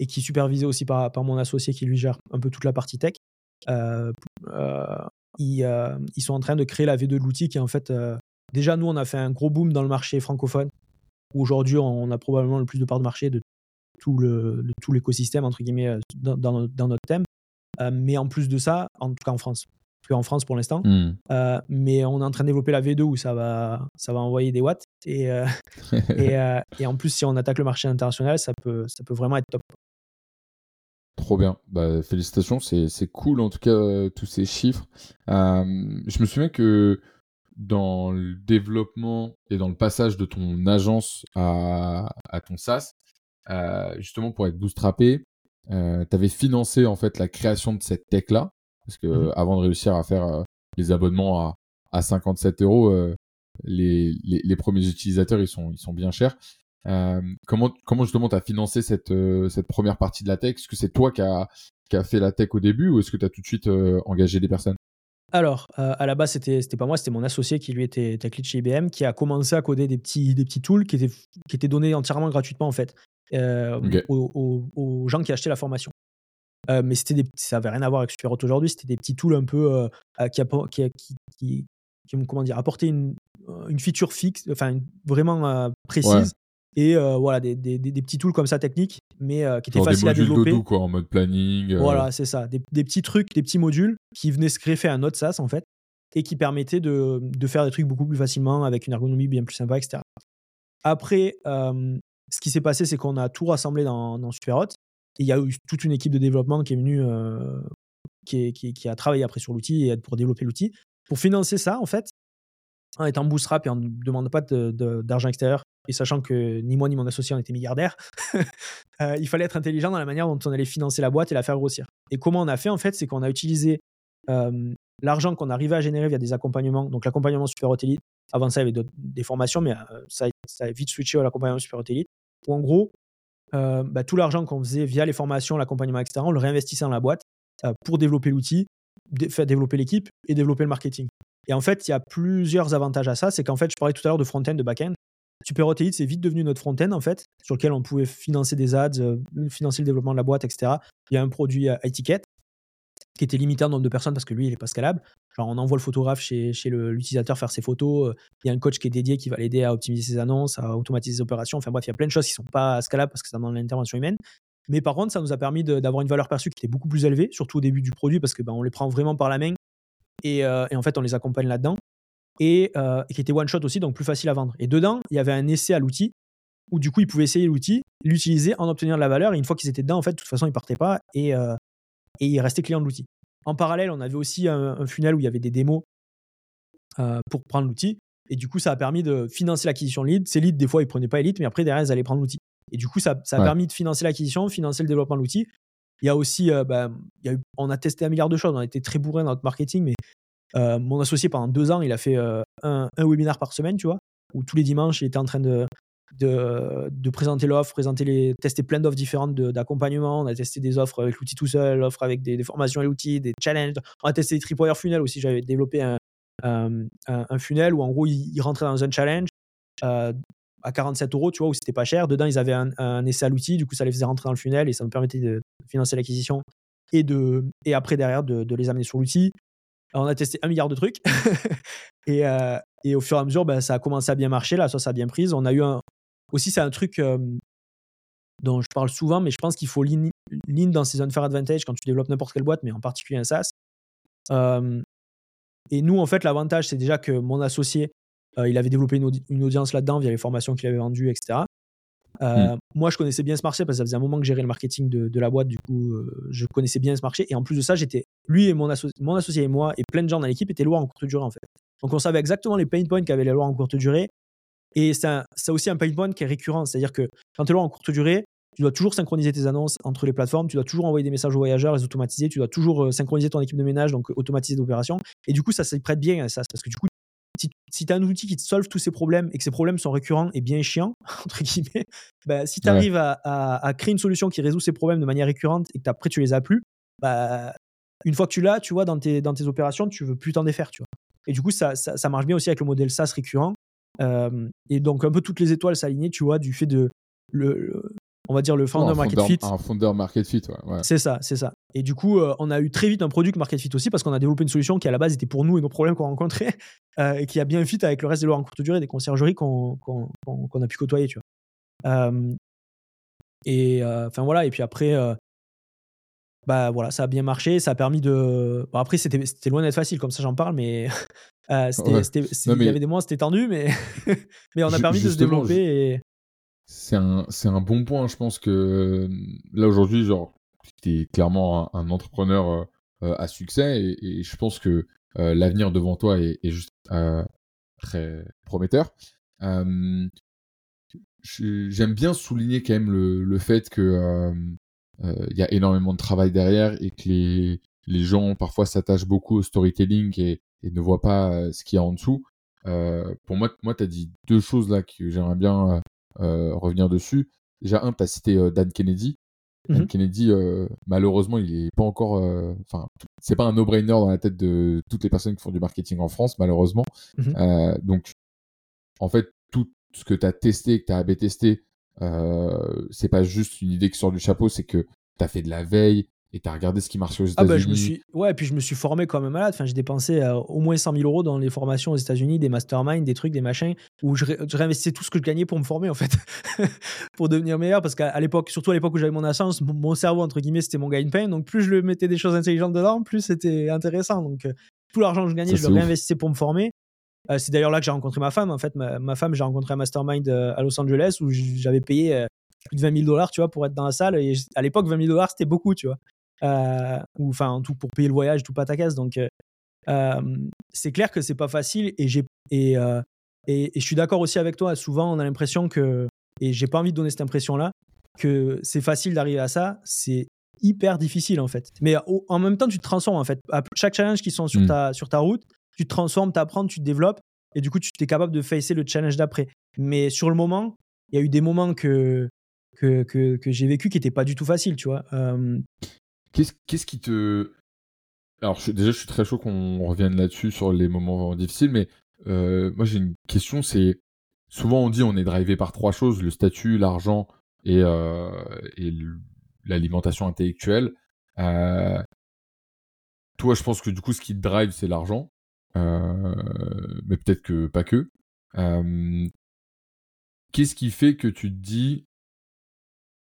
et qui est supervisé aussi par, par mon associé qui lui gère un peu toute la partie tech. ils, ils, sont en train de créer la V2 de l'outil qui est en fait déjà nous on a fait un gros boom dans le marché francophone où aujourd'hui on a probablement le plus de parts de marché de tout le, tout l'écosystème entre guillemets euh, dans, dans, notre thème. Euh, mais en plus de ça, en tout cas en France, plus en France pour l'instant. Hmm. Euh, mais on est en train de développer la V2 où ça va, ça va envoyer des watts. Et, <laughs> et, et, en plus, si on attaque le marché international, ça peut, ça peut vraiment être top. Trop bien. Bah, félicitations. C'est, c'est cool, en tout cas, tous ces chiffres. je me souviens que dans le développement et dans le passage de ton agence à, à ton SaaS, justement pour être bootstrappé, euh, tu avais financé en fait la création de cette tech là parce que mmh avant de réussir à faire euh, les abonnements à, à 57 euros, les, les, les, premiers utilisateurs ils sont ils sont bien chers. comment comment justement tu as financé cette cette première partie de la tech? Est-ce que c'est toi qui a qui a fait la tech au début ou est-ce que tu as tout de suite engagé des personnes? Alors, à la base, c'était c'était pas moi, c'était mon associé qui lui était tech lead chez IBM, qui a commencé à coder des petits des petits tools qui étaient qui étaient donnés entièrement gratuitement en fait. Euh, aux, gens qui achetaient la formation. Euh, mais c'était des, ça n'avait rien à voir avec Superhot aujourd'hui, c'était des petits tools un peu euh, qui, qui, qui, qui, comment dire, apporter une, une feature fixe, enfin vraiment précise. Et voilà, des, des, des, petits tools comme ça techniques, mais qui étaient faciles à développer. Dodo, quoi, en mode planning. Voilà, c'est ça. Des, petits trucs, des petits modules qui venaient se greffer à notre SaaS en fait, et qui permettaient de, de, faire des trucs beaucoup plus facilement avec une ergonomie bien plus sympa, etc. Après, ce qui s'est passé, c'est qu'on a tout rassemblé dans, Superhot. Il y a eu toute une équipe de développement qui est venue, euh, qui, a travaillé après sur l'outil et pour développer l'outil. Pour financer ça, en fait, en étant bootstrap et en ne demandant pas d'argent extérieur, et sachant que ni moi ni mon associé on était milliardaires, <laughs> euh, il fallait être intelligent dans la manière dont on allait financer la boîte et la faire grossir. Et comment on a fait, en fait, c'est qu'on a utilisé euh, l'argent qu'on arrivait à générer via des accompagnements, donc l'accompagnement Super Elite. Avant ça, il y avait des formations, mais ça, ça, a vite switché à l'accompagnement Super Elite en gros, euh, bah, tout l'argent qu'on faisait via les formations, l'accompagnement, etc., on le réinvestissait dans la boîte euh, pour développer l'outil, faire développer l'équipe et développer le marketing. Et en fait, il y a plusieurs avantages à ça. C'est qu'en fait, je parlais tout à l'heure de front-end, de back-end. Super c'est vite devenu notre front-end, en fait, sur lequel on pouvait financer des ads, euh, financer le développement de la boîte, etc. Il y a un produit à étiquette qui était limité en nombre de personnes parce que lui, il n'est pas scalable. Genre, on envoie le photographe chez, chez l'utilisateur faire ses photos. Euh, il y a un coach qui est dédié qui va l'aider à optimiser ses annonces, à automatiser ses opérations. Enfin bref, il y a plein de choses qui ne sont pas scalables parce que ça demande l'intervention humaine. Mais par contre, ça nous a permis d'avoir une valeur perçue qui était beaucoup plus élevée, surtout au début du produit, parce que ben, on les prend vraiment par la main et, euh, en fait, on les accompagne là-dedans. Et, euh, et, qui était one shot aussi, donc plus facile à vendre. Et dedans, il y avait un essai à l'outil où du coup, ils pouvaient essayer l'outil, l'utiliser, en obtenir de la valeur. Et une fois qu'ils étaient dedans, en fait, de toute façon, ils partaient pas et, et ils restaient clients de l'outil. En parallèle, on avait aussi un, un, funnel où il y avait des démos pour prendre l'outil. Et du coup, ça a permis de financer l'acquisition de leads. Ces leads, des fois, ils prenaient pas les leads, mais après, derrière, ils allaient prendre l'outil. Et du coup, ça, ça a permis de financer l'acquisition, financer le développement de l'outil. Il y a aussi, euh, bah, il y a eu, on a testé un milliard de choses. On a été très bourré dans notre marketing, mais euh, mon associé, pendant deux ans, il a fait euh, un, un, webinaire par semaine, tu vois, où tous les dimanches, il était en train de, de, présenter l'offre, présenter les, tester plein d'offres différentes d'accompagnement. On a testé des offres avec l'outil tout seul, l'offre avec des, formations et l'outil, des challenges. On a testé des tripwire funnel aussi. J'avais développé un, un, un, funnel où en gros, il, il rentrait dans un challenge. Euh, à 47 euros, tu vois, où c'était pas cher. Dedans, ils avaient un, essai à l'outil, du coup, ça les faisait rentrer dans le funnel et ça nous permettait de financer l'acquisition et, et après, derrière, de, les amener sur l'outil. On a testé un milliard de trucs <laughs> et, euh, et, au fur et à mesure, ben, ça a commencé à bien marcher. Là, ça, ça a bien pris. On a eu un. Aussi, c'est un truc euh, dont je parle souvent, mais je pense qu'il faut lean, lean dans ses unfair advantage quand tu développes n'importe quelle boîte, mais en particulier un SaaS. Euh, et nous, en fait, l'avantage, c'est déjà que mon associé, euh, il avait développé une, audi une audience là-dedans via les formations qu'il avait vendues, etc. Euh, mmh. Moi, je connaissais bien ce marché parce que ça faisait un moment que gérais le marketing de, de la boîte. Du coup, euh, je connaissais bien ce marché. Et en plus de ça, j'étais lui et mon, asso mon, associé et moi et plein de gens dans l'équipe étaient loin en courte durée en fait. Donc, on savait exactement les pain points qu'avaient les lois en courte durée. Et c'est aussi un pain point qui est récurrent. C'est-à-dire que quand tu es loin en courte durée, tu dois toujours synchroniser tes annonces entre les plateformes, tu dois toujours envoyer des messages aux voyageurs, les automatiser, tu dois toujours synchroniser ton équipe de ménage, donc automatiser l'opération. Et du coup, ça s'y prête bien à ça, parce que du coup, si, si tu as un outil qui te solve tous ces problèmes et que ces problèmes sont récurrents et bien chiants, <laughs> entre guillemets, bah, si tu arrives ouais. à, à, à, créer une solution qui résout ces problèmes de manière récurrente et que après tu les as plus, bah, une fois que tu l'as, tu vois, dans tes, dans tes opérations, tu veux plus t'en défaire, tu vois. Et du coup, ça, ça, ça, marche bien aussi avec le modèle SaaS récurrent. Euh, et donc, un peu toutes les étoiles s'aligner, tu vois, du fait de le, le, on va dire le founder oh, market founder, fit. Un founder market fit, ouais. ouais. C'est ça, c'est ça. Et du coup, euh, on a eu très vite un produit market fit aussi parce qu'on a développé une solution qui à la base était pour nous et nos problèmes qu'on rencontrait <laughs> euh, et qui a bien fit avec le reste des lois en courte durée, des conciergeries qu'on qu qu qu a pu côtoyer, tu vois. Euh, et enfin voilà, et puis après, bah voilà, ça a bien marché, ça a permis de. Bon, après, c'était loin d'être facile, comme ça j'en parle, mais <laughs> ouais. il mais... y avait des mois, c'était tendu, mais <laughs> mais on a permis de se développer et c'est un, un bon point. Je pense que là aujourd'hui, genre, tu es clairement un, un entrepreneur euh, à succès et, et, je pense que euh, l'avenir devant toi est, est juste euh, très prometteur. J'aime bien souligner quand même le, le fait que il y a énormément de travail derrière et que les, les gens parfois s'attachent beaucoup au storytelling et, et ne voient pas ce qu'il y a en dessous. pour moi, moi tu as dit deux choses là que j'aimerais bien euh, revenir dessus. Déjà, un, tu as cité euh, Dan Kennedy. Dan mmh. Kennedy, euh, malheureusement, il est pas encore. Enfin, c'est pas un no-brainer dans la tête de toutes les personnes qui font du marketing en France, malheureusement. Mmh. donc, en fait, tout ce que tu as testé, que tu as AB testé, euh, c'est pas juste une idée qui sort du chapeau, c'est que tu as fait de la veille, et tu as regardé ce qui marchait aux États-Unis ah bah, je me suis Ouais, et puis je me suis formé comme un malade. Enfin, j'ai dépensé euh, au moins 100 000 euros dans les formations aux États-Unis, des masterminds, des trucs, des machins, où je, ré je, réinvestissais tout ce que je gagnais pour me former, en fait, <laughs> pour devenir meilleur. Parce qu'à l'époque, surtout à l'époque où j'avais mon assurance, mon cerveau, entre guillemets, c'était mon gain-pain. Donc, plus je le mettais des choses intelligentes dedans, plus c'était intéressant. Donc, euh, tout l'argent que je gagnais, Ça, je le réinvestissais pour me former. Euh, c'est d'ailleurs là que j'ai rencontré ma femme. En fait, ma, ma femme, j'ai rencontré un mastermind euh, à Los Angeles où j'avais payé euh, plus de 20 000 dollars, tu vois, pour être dans la salle. Et à l'époque, 20 000 dollars, c'était beaucoup, tu vois ou enfin tout pour payer le voyage, tout pas ta casse. Donc c'est clair que c'est pas facile et j'ai et, et, et, je suis d'accord aussi avec toi. Souvent, on a l'impression que et j'ai pas envie de donner cette impression-là que c'est facile d'arriver à ça. C'est hyper difficile en fait. Mais en même temps, tu te transformes en fait. À chaque challenge qui sont sur mmh. ta sur ta route, tu te transformes, tu apprends, tu te développes et du coup, tu es capable de facer le challenge d'après. Mais sur le moment, il y a eu des moments que que, que, j'ai vécu qui n'étaient pas du tout faciles, tu vois. Euh, Qu'est-ce, qu'est-ce qui te. Alors déjà, je suis très chaud qu'on revienne là-dessus sur les moments difficiles, mais moi j'ai une question, c'est souvent on dit on est drivé par trois choses, le statut, l'argent et, et l'alimentation intellectuelle. toi, je pense que du coup, ce qui te drive, c'est l'argent. Mais peut-être que pas que. Qu'est-ce qui fait que tu te dis,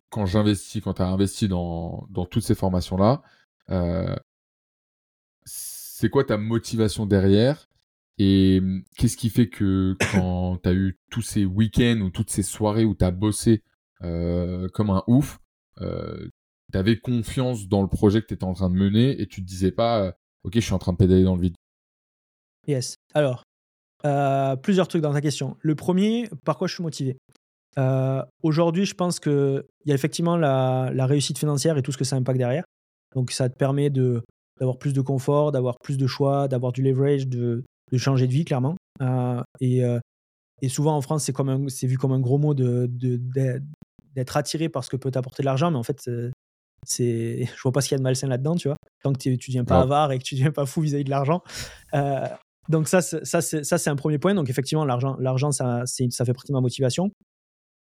quand j'investis, quand tu as investi dans, dans toutes ces formations-là, c'est quoi ta motivation derrière et qu'est-ce qui fait que quand tu as eu tous ces week-ends ou toutes ces soirées où tu as bossé comme un ouf, tu avais confiance dans le projet que tu étais en train de mener et tu te disais pas, ok, je suis en train de pédaler dans le vide Yes. Alors, plusieurs trucs dans ta question. Le premier, par quoi je suis motivé? Aujourd'hui, je pense qu'il y a effectivement la, la, réussite financière et tout ce que ça impacte derrière. Donc, ça te permet d'avoir plus de confort, d'avoir plus de choix, d'avoir du leverage, de, de, changer de vie, clairement. et, et, souvent en France, c'est, vu comme un gros mot de, d'être attiré par ce que peut t'apporter de l'argent, mais en fait, c'est, <laughs> je vois pas ce qu'il y a de malsain là-dedans, tu vois. Tant que tu ne deviens pas avare et que tu ne deviens pas fou vis-à-vis de l'argent. Donc, ça, ça, c'est, un premier point. Donc, effectivement, l'argent, l'argent ça, ça fait partie de ma motivation.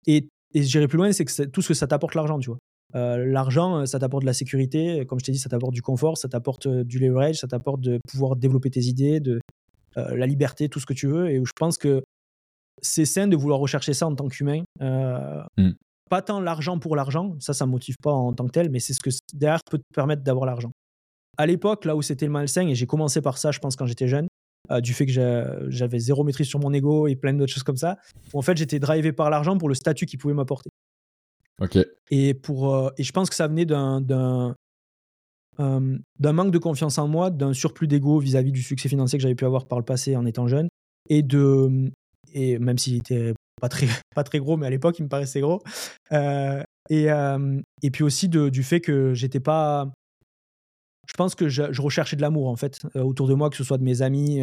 Et, et j'irai plus loin, c'est que tout ce que ça t'apporte l'argent, tu vois. Euh, l'argent, euh, ça t'apporte de la sécurité, comme je t'ai dit, ça t'apporte du confort, ça t'apporte euh, du leverage, ça t'apporte de pouvoir développer tes idées, de la liberté, tout ce que tu veux. Et où je pense que c'est sain de vouloir rechercher ça en tant qu'humain. Mmh. Pas tant l'argent pour l'argent, ça, ça me motive pas en tant que tel, mais c'est ce que derrière peut te permettre d'avoir l'argent. À l'époque, là où c'était le malsain, et j'ai commencé par ça, je pense, quand j'étais jeune, du fait que j'avais zéro maîtrise sur mon ego et plein d'autres choses comme ça, où en fait j'étais drivé par l'argent pour le statut qu'il pouvait m'apporter. Ok. Et, pour, et je pense que ça venait d'un, d'un, d'un manque de confiance en moi, d'un surplus d'ego vis-à-vis du succès financier que j'avais pu avoir par le passé en étant jeune, et de et même s'il était pas très <laughs> pas très gros, mais à l'époque il me paraissait gros, et et puis aussi de, du fait que j'étais pas je pense que je, recherchais de l'amour en fait autour de moi, que ce soit de mes amis,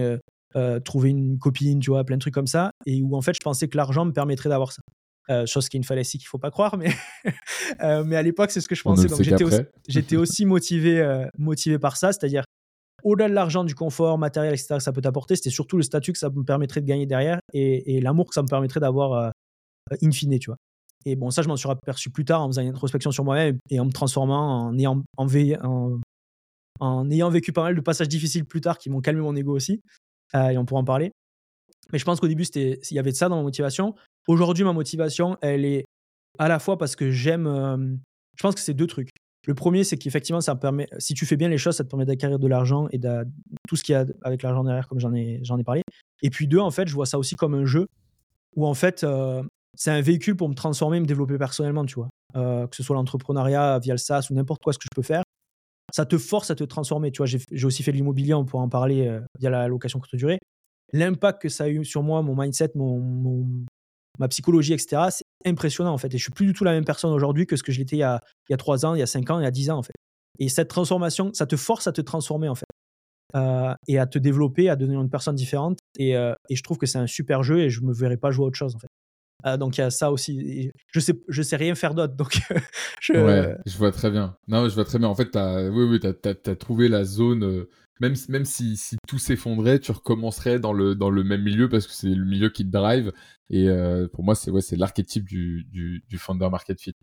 trouver une copine, tu vois, plein de trucs comme ça, et où en fait je pensais que l'argent me permettrait d'avoir ça. Euh, chose qui est une fallacie qu'il faut pas croire, mais, <laughs> euh, mais à l'époque, c'est ce que je pensais. Donc j'étais <laughs> aussi, motivé, euh, motivé par ça, c'est-à-dire au-delà de l'argent, du confort matériel, etc., que ça peut t'apporter, c'était surtout le statut que ça me permettrait de gagner derrière et, l'amour que ça me permettrait d'avoir in fine, tu vois. Et bon, ça, je m'en suis aperçu plus tard en faisant une introspection sur moi-même et en me transformant, en ayant, en, en, en ayant vécu pas mal de passages difficiles plus tard qui m'ont calmé mon ego aussi. et on pourra en parler. Mais je pense qu'au début, il y avait de ça dans ma motivation. Aujourd'hui, ma motivation, elle est à la fois parce que j'aime. je pense que c'est deux trucs. Le premier, c'est qu'effectivement, ça permet, si tu fais bien les choses, ça te permet d'acquérir de l'argent et de, tout ce qu'il y a avec l'argent derrière, comme j'en ai, ai parlé. Et puis deux, en fait, je vois ça aussi comme un jeu où en fait, c'est un véhicule pour me transformer, me développer personnellement, tu vois. que ce soit l'entrepreneuriat via le SaaS ou n'importe quoi ce que je peux faire, ça te force à te transformer. Tu vois, j'ai, aussi fait de l'immobilier, on pourra en parler via la location courte durée. L'impact que ça a eu sur moi, mon mindset, mon, ma psychologie, etc., c'est impressionnant en fait. Et je suis plus du tout la même personne aujourd'hui que ce que je l'étais il, il y a 3 ans, il y a 5 ans, il y a 10 ans en fait. Et cette transformation, ça te force à te transformer en fait. Euh, et à te développer, à devenir une personne différente. Et, euh, et je trouve que c'est un super jeu et je me verrais pas jouer à autre chose en fait. Euh, donc il y a ça aussi. Je sais, je sais rien faire d'autre. Donc je... Ouais, je vois très bien. Non, je vois très bien. En fait, as, oui, oui, tu as, trouvé la zone même, même si, si tout s'effondrait, tu recommencerais dans le, dans le même milieu parce que c'est le milieu qui te drive. Et euh, pour moi, c'est ouais, l'archétype du, du, du founder market fit.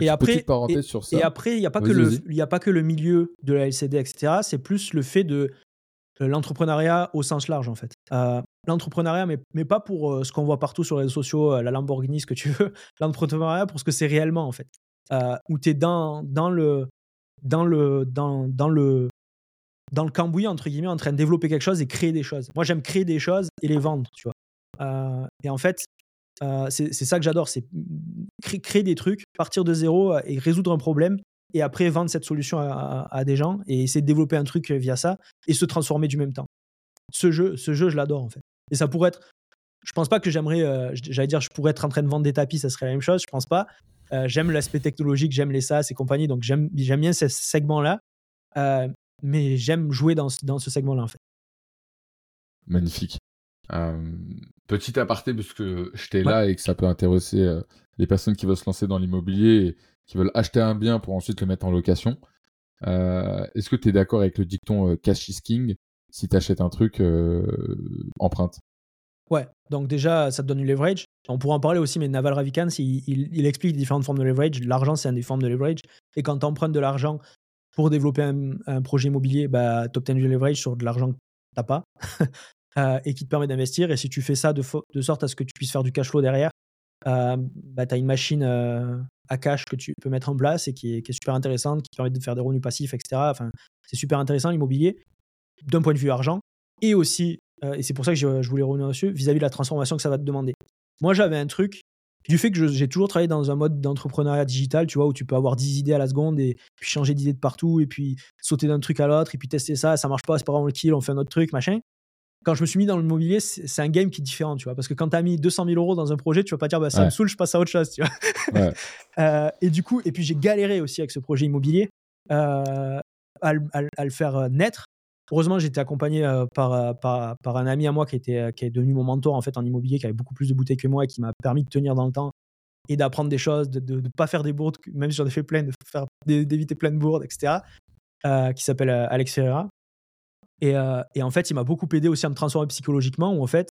et après, et, sur ça. Et après, il n'y a, pas que le, y a pas que le milieu de la LCD, etc. C'est plus le fait de l'entrepreneuriat au sens large, en fait. Euh, l'entrepreneuriat, mais, mais pas pour euh, ce qu'on voit partout sur les réseaux sociaux, la Lamborghini, ce que tu <laughs> veux. L'entrepreneuriat pour ce que c'est réellement, en fait. où tu es dans, dans, le, dans, le, dans, dans le dans le cambouis, entre guillemets, en train de développer quelque chose et créer des choses. Moi, j'aime créer des choses et les vendre, tu vois. Euh, et en fait, euh, c'est ça que j'adore, c'est créer, des trucs, partir de zéro euh, et résoudre un problème et après vendre cette solution à, des gens et essayer de développer un truc via ça et se transformer du même temps. Ce jeu, ce jeu, je l'adore en fait. Et ça pourrait être, je pense pas que j'aimerais, j'allais dire, je pourrais être en train de vendre des tapis, ça serait la même chose. Je pense pas. j'aime l'aspect technologique, j'aime les SaaS et compagnie, donc j'aime bien ce segment-là mais j'aime jouer dans, dans ce segment-là, en fait. Magnifique. petit aparté, puisque j'étais là et que ça peut intéresser euh, les personnes qui veulent se lancer dans l'immobilier et qui veulent acheter un bien pour ensuite le mettre en location. Est-ce que tu es d'accord avec le dicton cash is king? Si tu achètes un truc empreinte Ouais, donc déjà, ça te donne du leverage. On pourra en parler aussi, mais Naval Ravikant, il, explique différentes formes de leverage. L'argent, c'est une des formes de leverage. Et quand tu empruntes de l'argent pour développer un, projet immobilier, bah, tu obtiens du leverage sur de l'argent que tu pas <laughs> euh, et qui te permet d'investir. Et si tu fais ça de, sorte à ce que tu puisses faire du cash flow derrière, euh, bah, tu as une machine euh, à cash que tu peux mettre en place et qui est, qui est, super intéressante, qui permet de faire des revenus passifs, etc. Enfin, c'est super intéressant l'immobilier d'un point de vue argent. Et aussi, euh, et c'est pour ça que je, voulais revenir dessus, vis-à-vis de la transformation que ça va te demander. Moi, j'avais un truc, du fait que j'ai toujours travaillé dans un mode d'entrepreneuriat digital, tu vois, où tu peux avoir 10 idées à la seconde et puis changer d'idée de partout et puis sauter d'un truc à l'autre et puis tester ça, ça marche pas, c'est pas vraiment le kill, on fait un autre truc, machin. Quand je me suis mis dans le mobilier, c'est un game qui est différent, tu vois, parce que quand tu as mis 200 000 euros dans un projet, tu vas pas dire, bah, ça me saoule, je passe à autre chose, tu vois. <laughs> Euh, et du coup, et puis j'ai galéré aussi avec ce projet immobilier euh, à, à, le faire naître Heureusement, j'étais accompagné euh, par, euh, par, par, un ami à moi qui, était, euh, qui est devenu mon mentor en fait en immobilier, qui avait beaucoup plus de bouteilles que moi et qui m'a permis de tenir dans le temps et d'apprendre des choses, de ne pas faire des bourdes, même si j'en ai fait plein, d'éviter plein de bourdes, etc. qui s'appelle Alex Ferreira. Et, et, en fait, il m'a beaucoup aidé aussi à me transformer psychologiquement, où en fait,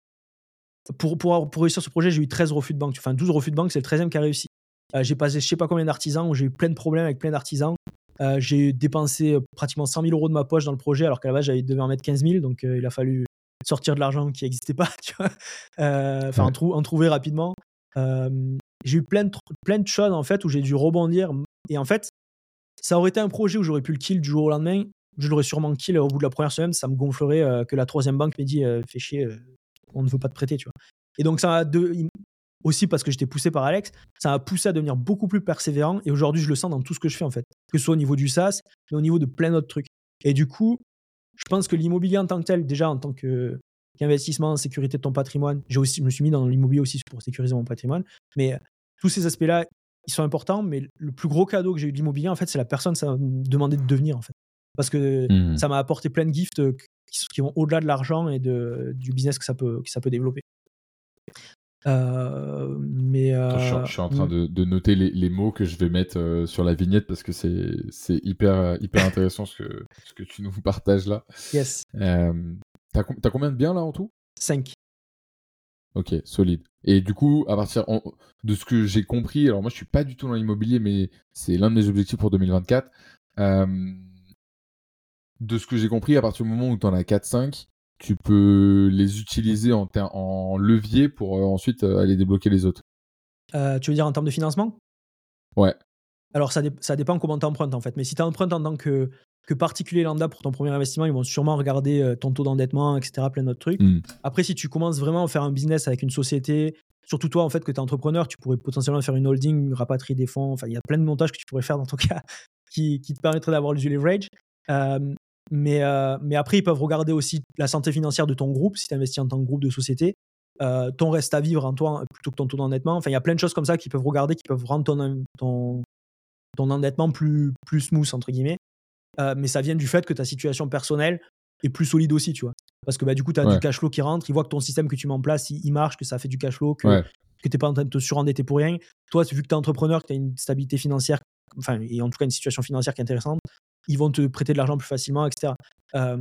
pour, pour, pour réussir ce projet, j'ai eu 13 refus de banque. Enfin, 12 refus de banque, c'est le 13e qui a réussi. j'ai passé je sais pas combien d'artisans, où j'ai eu plein de problèmes avec plein d'artisans. Euh, j'ai dépensé euh, pratiquement 100 000 euros de ma poche dans le projet, alors qu'à la base, j'avais devais en mettre 15 000. Donc, euh, il a fallu sortir de l'argent qui n'existait pas, <laughs> tu vois. Enfin, en, trouver rapidement. j'ai eu plein de, plein de choses, en fait, où j'ai dû rebondir. Et en fait, ça aurait été un projet où j'aurais pu le kill du jour au lendemain. Je l'aurais sûrement kill au bout de la première semaine. Ça me gonflerait que la troisième banque m'ait dit Fais chier, on ne veut pas te prêter, tu vois. Et donc, ça a deux, aussi parce que j'étais poussé par Alex, ça m'a poussé à devenir beaucoup plus persévérant. Et aujourd'hui, je le sens dans tout ce que je fais, en fait. Que ce soit au niveau du SaaS, mais au niveau de plein d'autres trucs. Et du coup, je pense que l'immobilier en tant que tel, déjà en tant qu'investissement, sécurité de ton patrimoine, j'ai aussi, je me suis mis dans l'immobilier aussi pour sécuriser mon patrimoine. Mais tous ces aspects-là, ils sont importants. Mais le plus gros cadeau que j'ai eu de l'immobilier, en fait, c'est la personne que ça m'a demandé de devenir, en fait. Parce que mmh. ça m'a apporté plein de gifts qui, vont au-delà de l'argent et de, du business que ça peut, que ça peut développer. Euh, mais je, suis, en train de, de noter les, les, mots que je vais mettre euh, sur la vignette parce que c'est hyper, hyper intéressant ce que, ce que tu nous partages là. Yes. Euh, T'as as combien de biens là en tout? 5. Ok, solide. Et du coup, à partir de ce que j'ai compris, alors moi je suis pas du tout dans l'immobilier, mais c'est l'un de mes objectifs pour 2024. de ce que j'ai compris, à partir du moment où tu en as 4-5, tu peux les utiliser en, en levier pour euh, ensuite euh, aller débloquer les autres. Euh, tu veux dire en termes de financement? Ouais. Alors ça, ça dépend comment tu empruntes en fait. Mais si tu empruntes en tant que, que particulier lambda pour ton premier investissement, ils vont sûrement regarder ton taux d'endettement, etc., plein d'autres trucs. Hmm. Après, si tu commences vraiment à faire un business avec une société, surtout toi en fait que tu es entrepreneur, tu pourrais potentiellement faire une holding, rapatrier des fonds. Enfin, il y a plein de montages que tu pourrais faire dans ton <laughs> cas qui, qui te permettraient d'avoir du leverage. Mais, euh, mais après, ils peuvent regarder aussi la santé financière de ton groupe, si tu investis en tant que groupe de société, euh, ton reste à vivre en toi plutôt que ton taux d'endettement. Enfin, il y a plein de choses comme ça qu'ils peuvent regarder, qui peuvent rendre ton, ton, ton endettement plus, plus smooth, entre guillemets. Euh, mais ça vient du fait que ta situation personnelle est plus solide aussi, tu vois. Parce que bah, du coup, tu as du cash flow qui rentre, ils voient que ton système que tu mets en place, il, marche, que ça fait du cash flow, que, que tu n'es pas en train de te surendetter pour rien. Toi, vu que tu es entrepreneur, que tu as une stabilité financière, enfin, et en tout cas une situation financière qui est intéressante, ils vont te prêter de l'argent plus facilement, etc. Euh,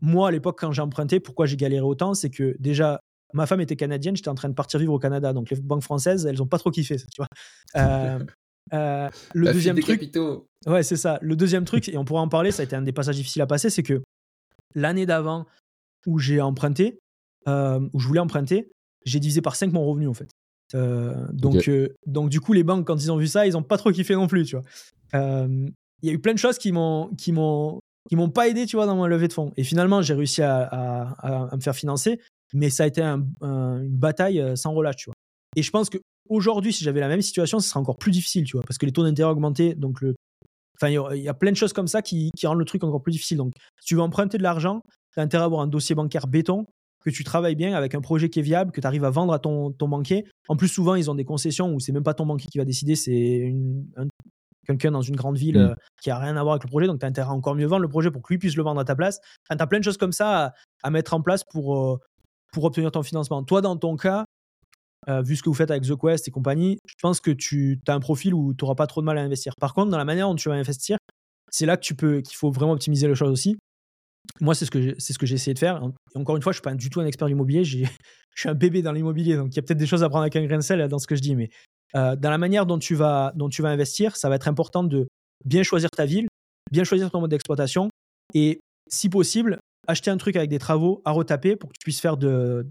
moi, à l'époque, quand j'ai emprunté, pourquoi j'ai galéré autant C'est que déjà, ma femme était canadienne, j'étais en train de partir vivre au Canada. Donc, les banques françaises, elles n'ont pas trop kiffé ça, tu vois. Euh, <laughs> euh, le deuxième truc. Ouais, c'est ça. Le deuxième truc, et on pourra en parler, ça a été un des passages difficiles à passer, c'est que l'année d'avant où j'ai emprunté, où je voulais emprunter, j'ai divisé par 5 mon revenu en fait. donc, donc du coup, les banques, quand ils ont vu ça, ils n'ont pas trop kiffé non plus, tu vois il y a eu plein de choses qui m'ont qui m'ont qui m'ont pas aidé tu vois dans mon levée de fonds. Et finalement j'ai réussi à, me faire financer mais ça a été une bataille euh, sans relâche tu vois. Et je pense que aujourd'hui si j'avais la même situation ce serait encore plus difficile tu vois parce que les taux d'intérêt augmenté donc le enfin il y, a plein de choses comme ça qui, rendent le truc encore plus difficile. Donc si tu veux emprunter de l'argent tu as intérêt à avoir un dossier bancaire béton que tu travailles bien avec un projet qui est viable, que tu arrives à vendre à ton, ton banquier. En plus, souvent, ils ont des concessions où c'est même pas ton banquier qui va décider, c'est un, quelqu'un dans une grande ville mm. euh, qui a rien à voir avec le projet, donc tu as intérêt à encore mieux vendre le projet pour que lui puisse le vendre à ta place. tu as plein de choses comme ça à, mettre en place pour, euh, pour obtenir ton financement. Toi, dans ton cas, euh, vu ce que vous faites avec The Quest et compagnie, je pense que tu as un profil où tu n'auras pas trop de mal à investir. Par contre, dans la manière dont tu vas investir, c'est là que tu peux, qu'il faut vraiment optimiser les choses aussi. Moi, c'est ce que c'est ce que j'ai essayé de faire. Et encore une fois, je suis pas du tout un expert de l'immobilier. <laughs> Je suis un bébé dans l'immobilier, donc il y a peut-être des choses à prendre avec un grain de sel dans ce que je dis. Mais euh, dans la manière dont tu vas dont tu vas investir, ça va être important de bien choisir ta ville, bien choisir ton mode d'exploitation, et si possible, acheter un truc avec des travaux à retaper pour que tu puisses faire de,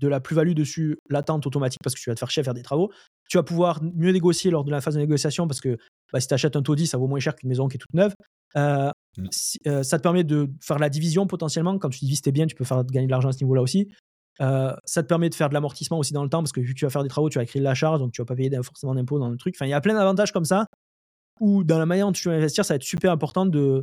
de la plus-value dessus latente automatique parce que tu vas te faire chier à faire des travaux. Tu vas pouvoir mieux négocier lors de la phase de négociation parce que bah, si tu achètes un taudis, ça vaut moins cher qu'une maison qui est toute neuve. Euh, mm. euh, ça te permet de faire la division potentiellement. Quand tu divises tes biens, tu peux faire gagner de l'argent à ce niveau-là aussi. Euh, ça te permet de faire de l'amortissement aussi dans le temps parce que vu que tu vas faire des travaux, tu vas écrire la charge, donc tu vas pas payer forcément d'impôts dans le truc. Enfin, il y a plein d'avantages comme ça où dans la manière dont tu vas investir, ça va être super important de,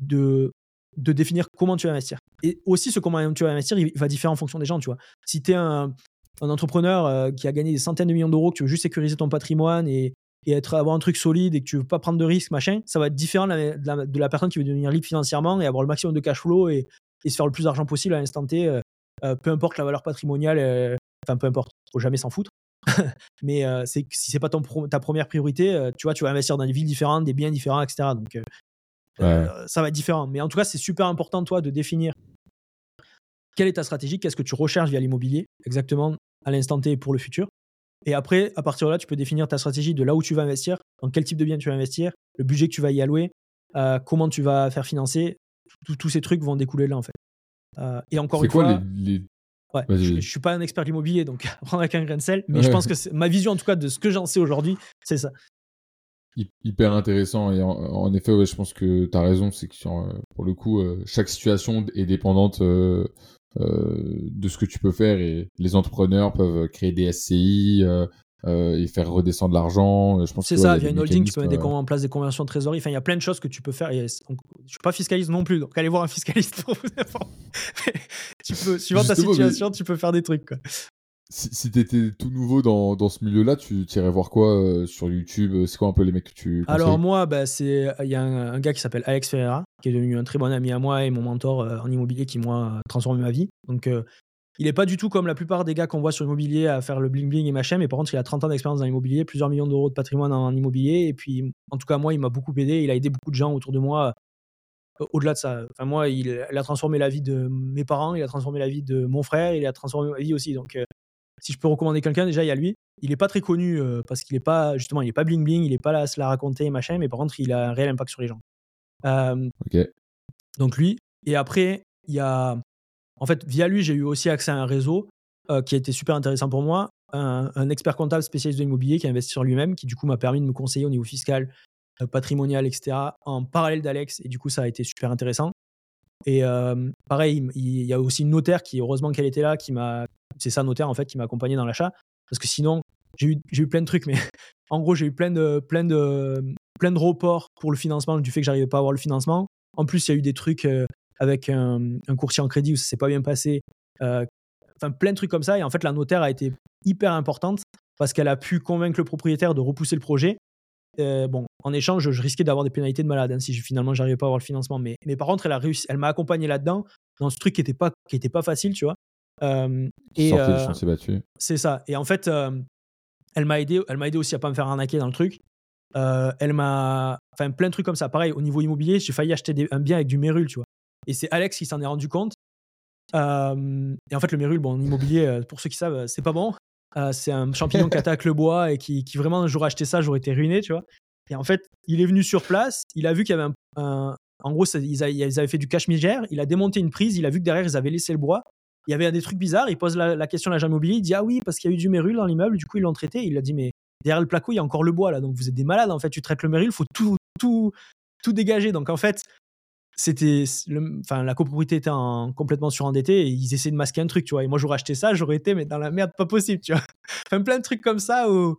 de définir comment tu vas investir. Et aussi, ce comment tu vas investir, il va différer en fonction des gens, tu vois. Si tu es un, entrepreneur euh, qui a gagné des centaines de millions d'euros, que tu veux juste sécuriser ton patrimoine et, être, avoir un truc solide et que tu veux pas prendre de risques, machin, ça va être différent de la, personne qui veut devenir libre financièrement et avoir le maximum de cash flow et, se faire le plus d'argent possible à l'instant T, euh, peu importe la valeur patrimoniale, enfin peu importe, faut jamais s'en foutre. <laughs> Mais c'est si c'est pas ton ta première priorité, tu vois, tu vas investir dans des villes différentes, des biens différents, etc. Donc euh, ça va être différent. Mais en tout cas, c'est super important, toi, de définir quelle est ta stratégie, qu'est-ce que tu recherches via l'immobilier, exactement à l'instant T pour le futur. Et après, à partir de là, tu peux définir ta stratégie de là où tu vas investir, dans quel type de bien tu vas investir, le budget que tu vas y allouer, euh, comment tu vas faire financer. Tous ces trucs vont découler là, en fait. Euh, et encore une quoi fois. Les, je, ne suis pas un expert de l'immobilier, donc <laughs> prendre avec un grain de sel, mais je pense que ma vision, en tout cas, de ce que j'en sais aujourd'hui, c'est ça hyper intéressant et en, effet ouais, je pense que tu as raison c'est que euh, pour le coup euh, chaque situation est dépendante euh, de ce que tu peux faire et les entrepreneurs peuvent créer des SCI et faire redescendre l'argent je pense c'est ça via une holding tu peux mettre en place des conversions de trésorerie enfin il y a plein de choses que tu peux faire et je suis pas fiscaliste non plus donc allez voir un fiscaliste pour vous <laughs> tu peux suivant ta situation tu peux faire des trucs quoi. Si, tu étais tout nouveau dans, dans ce milieu-là, tu irais voir quoi euh, sur YouTube C'est quoi un peu les mecs que tu Alors moi, bah, c'est il y a un, gars qui s'appelle Alex Ferreira, qui est devenu un très bon ami à moi et mon mentor euh, en immobilier qui moi a transformé ma vie. Donc euh, il est pas du tout comme la plupart des gars qu'on voit sur l'immobilier à faire le bling bling et machin, mais par contre il a 30 ans d'expérience dans l'immobilier, plusieurs millions d'euros de patrimoine en, immobilier et puis en tout cas moi il m'a beaucoup aidé, il a aidé beaucoup de gens autour de moi. Au-delà de ça, enfin moi, il, il, a transformé la vie de mes parents, il a transformé la vie de mon frère, il a transformé ma vie aussi. Donc, si je peux recommander quelqu'un, déjà, il y a lui. Il n'est pas très connu euh, parce qu'il n'est pas, justement, il n'est pas bling bling, il n'est pas là à se la raconter, machin, mais par contre, il a un réel impact sur les gens. Euh, donc lui. Et après, il y a. En fait, via lui, j'ai eu aussi accès à un réseau euh, qui a été super intéressant pour moi. Un, expert comptable spécialiste de l'immobilier qui a investi sur lui-même, qui du coup m'a permis de me conseiller au niveau fiscal, patrimonial, etc., en parallèle d'Alex. Et du coup, ça a été super intéressant. Et pareil, il, y a aussi une notaire qui, heureusement qu'elle était là, qui m'a c'est ça notaire en fait qui m'a accompagné dans l'achat. Parce que sinon, j'ai eu, eu plein de trucs, mais <laughs> en gros, j'ai eu plein de, plein, reports pour le financement du fait que j'arrivais pas à avoir le financement. En plus, il y a eu des trucs euh, avec un, courtier en crédit où ça s'est pas bien passé. Euh, enfin, plein de trucs comme ça. Et en fait, la notaire a été hyper importante parce qu'elle a pu convaincre le propriétaire de repousser le projet. Euh, bon, en échange, je risquais d'avoir des pénalités de malade hein, si je, finalement j'arrivais pas à avoir le financement. Mais, mais par contre, elle a réussi, elle m'a accompagné là-dedans dans ce truc qui était pas qui était pas facile, tu vois. Euh, et euh, c'est ça. Et en fait, elle m'a aidé. Elle m'a aidé aussi à pas me faire arnaquer dans le truc. elle m'a, enfin, plein de trucs comme ça. Pareil, au niveau immobilier, j'ai failli acheter un bien avec du mérule, tu vois. Et c'est Alex qui s'en est rendu compte. et en fait, le mérule, bon, en immobilier, pour ceux qui savent, c'est pas bon. c'est un champignon qui <laughs> attaque le bois et qui, qui vraiment, j'aurais acheté ça, j'aurais été ruiné, tu vois. Et en fait, il est venu sur place, il a vu qu'il y avait un. en gros, ils, avaient fait du cache-migère, il a démonté une prise, il a vu que derrière, ils avaient laissé le bois il y avait des trucs bizarres. Il pose la, question à l'agent immobilier. Il dit Ah oui, parce qu'il y a eu du mérule dans l'immeuble. Du coup, ils l'ont traité. Il a dit Mais derrière le placo, il y a encore le bois là. Donc vous êtes des malades. En fait, tu traites le mérule, il faut tout, tout, tout dégager. Donc en fait, c'était. Enfin, la copropriété était complètement surendettée et ils essayaient de masquer un truc, tu vois. Et moi, j'aurais acheté ça, j'aurais été, mais dans la merde, pas possible, tu vois. <laughs> Enfin, plein de trucs comme ça où.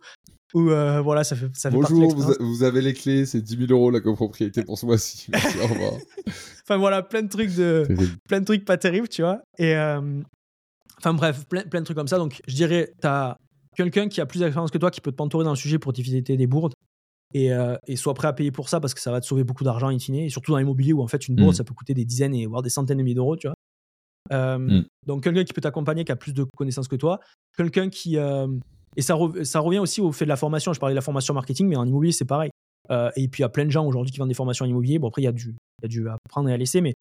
où euh, voilà, ça fait, ça fait Bonjour, vous, vous, avez les clés, c'est 10 000 euros la copropriété pour ce mois-ci. <laughs> enfin voilà, plein de trucs de, plein de trucs pas terribles, tu vois. Et, euh, Enfin bref, plein, plein de trucs comme ça. Donc je dirais, tu as quelqu'un qui a plus d'expérience que toi qui peut te t'entourer dans le sujet pour t'éviter des bourdes. Et, euh, et, sois prêt à payer pour ça parce que ça va te sauver beaucoup d'argent in fine. Et surtout dans l'immobilier où en fait une bourde, mm. ça peut coûter des dizaines et voire des centaines de milliers d'euros, tu vois. Euh, mm. Donc quelqu'un qui peut t'accompagner, qui a plus de connaissances que toi. Quelqu'un qui... Euh, et ça, ça revient aussi au fait de la formation. Je parlais de la formation marketing, mais en immobilier, c'est pareil. et puis il y a plein de gens aujourd'hui qui vendent des formations en immobilier. Bon, après, il y, a du, y a du apprendre et à laisser, mais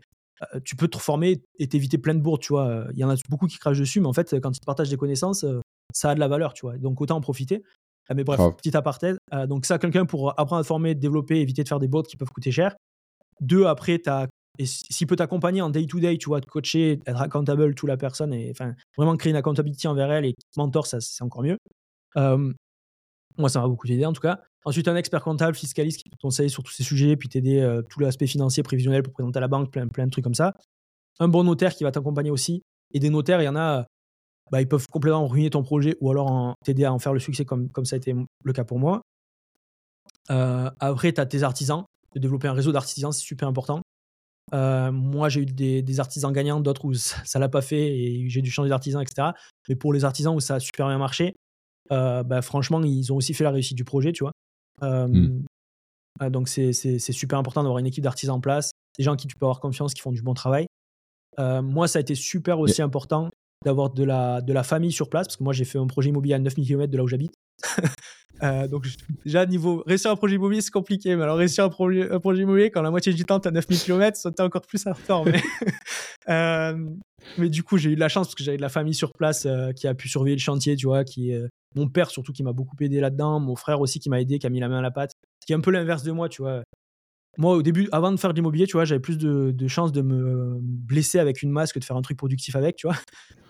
tu peux te former et t'éviter plein de bourdes, tu vois. Il y en a beaucoup qui crachent dessus, mais en fait, quand ils te partagent des connaissances, ça a de la valeur, tu vois. Donc autant en profiter. Mais bref, petit aparté. donc ça, quelqu'un pour apprendre à te former, développer, éviter de faire des bots qui peuvent coûter cher. Deux, après, tu as et s'il peut t'accompagner en day-to-day, tu vois, te coacher, être accountable tout la personne et enfin vraiment créer une accountability envers elle et mentor, ça c'est encore mieux. moi, ça m'a beaucoup aidé en tout cas. Ensuite, un expert comptable, fiscaliste qui peut te conseiller sur tous ces sujets, puis t'aider euh, tout l'aspect financier, prévisionnel pour présenter à la banque, plein, plein de trucs comme ça. Un bon notaire qui va t'accompagner aussi. Et des notaires, il y en a, bah, ils peuvent complètement ruiner ton projet ou alors t'aider à en faire le succès comme, comme ça a été le cas pour moi. Euh, après, tu as tes artisans. De développer un réseau d'artisans, c'est super important. Euh, moi, j'ai eu des, artisans gagnants, d'autres où ça ne l'a pas fait et j'ai dû changer d'artisan, etc. Mais pour les artisans où ça a super bien marché, euh, bah, franchement, ils ont aussi fait la réussite du projet, tu vois. Mmh. donc, c'est super important d'avoir une équipe d'artisans en place, des gens qui tu peux avoir confiance, qui font du bon travail. moi, ça a été super aussi important d'avoir de la, de la famille sur place, parce que moi, j'ai fait un projet immobilier à 9000 km de là où j'habite. <laughs> Euh, donc, déjà, niveau réussir un projet immobilier, c'est compliqué. Mais alors, réussir un, projet, un projet immobilier, quand la moitié du temps, tu as 9000 km, ça t'es encore plus retard. Mais, <laughs> euh, mais du coup, j'ai eu de la chance parce que j'avais de la famille sur place euh, qui a pu surveiller le chantier, tu vois. Qui, mon père, surtout, qui m'a beaucoup aidé là-dedans. Mon frère aussi, qui m'a aidé, qui a mis la main à la pâte. Qui est un peu l'inverse de moi, tu vois. Moi, au début, avant de faire de l'immobilier, tu vois, j'avais plus de, de chances de me blesser avec une masse que de faire un truc productif avec, tu vois.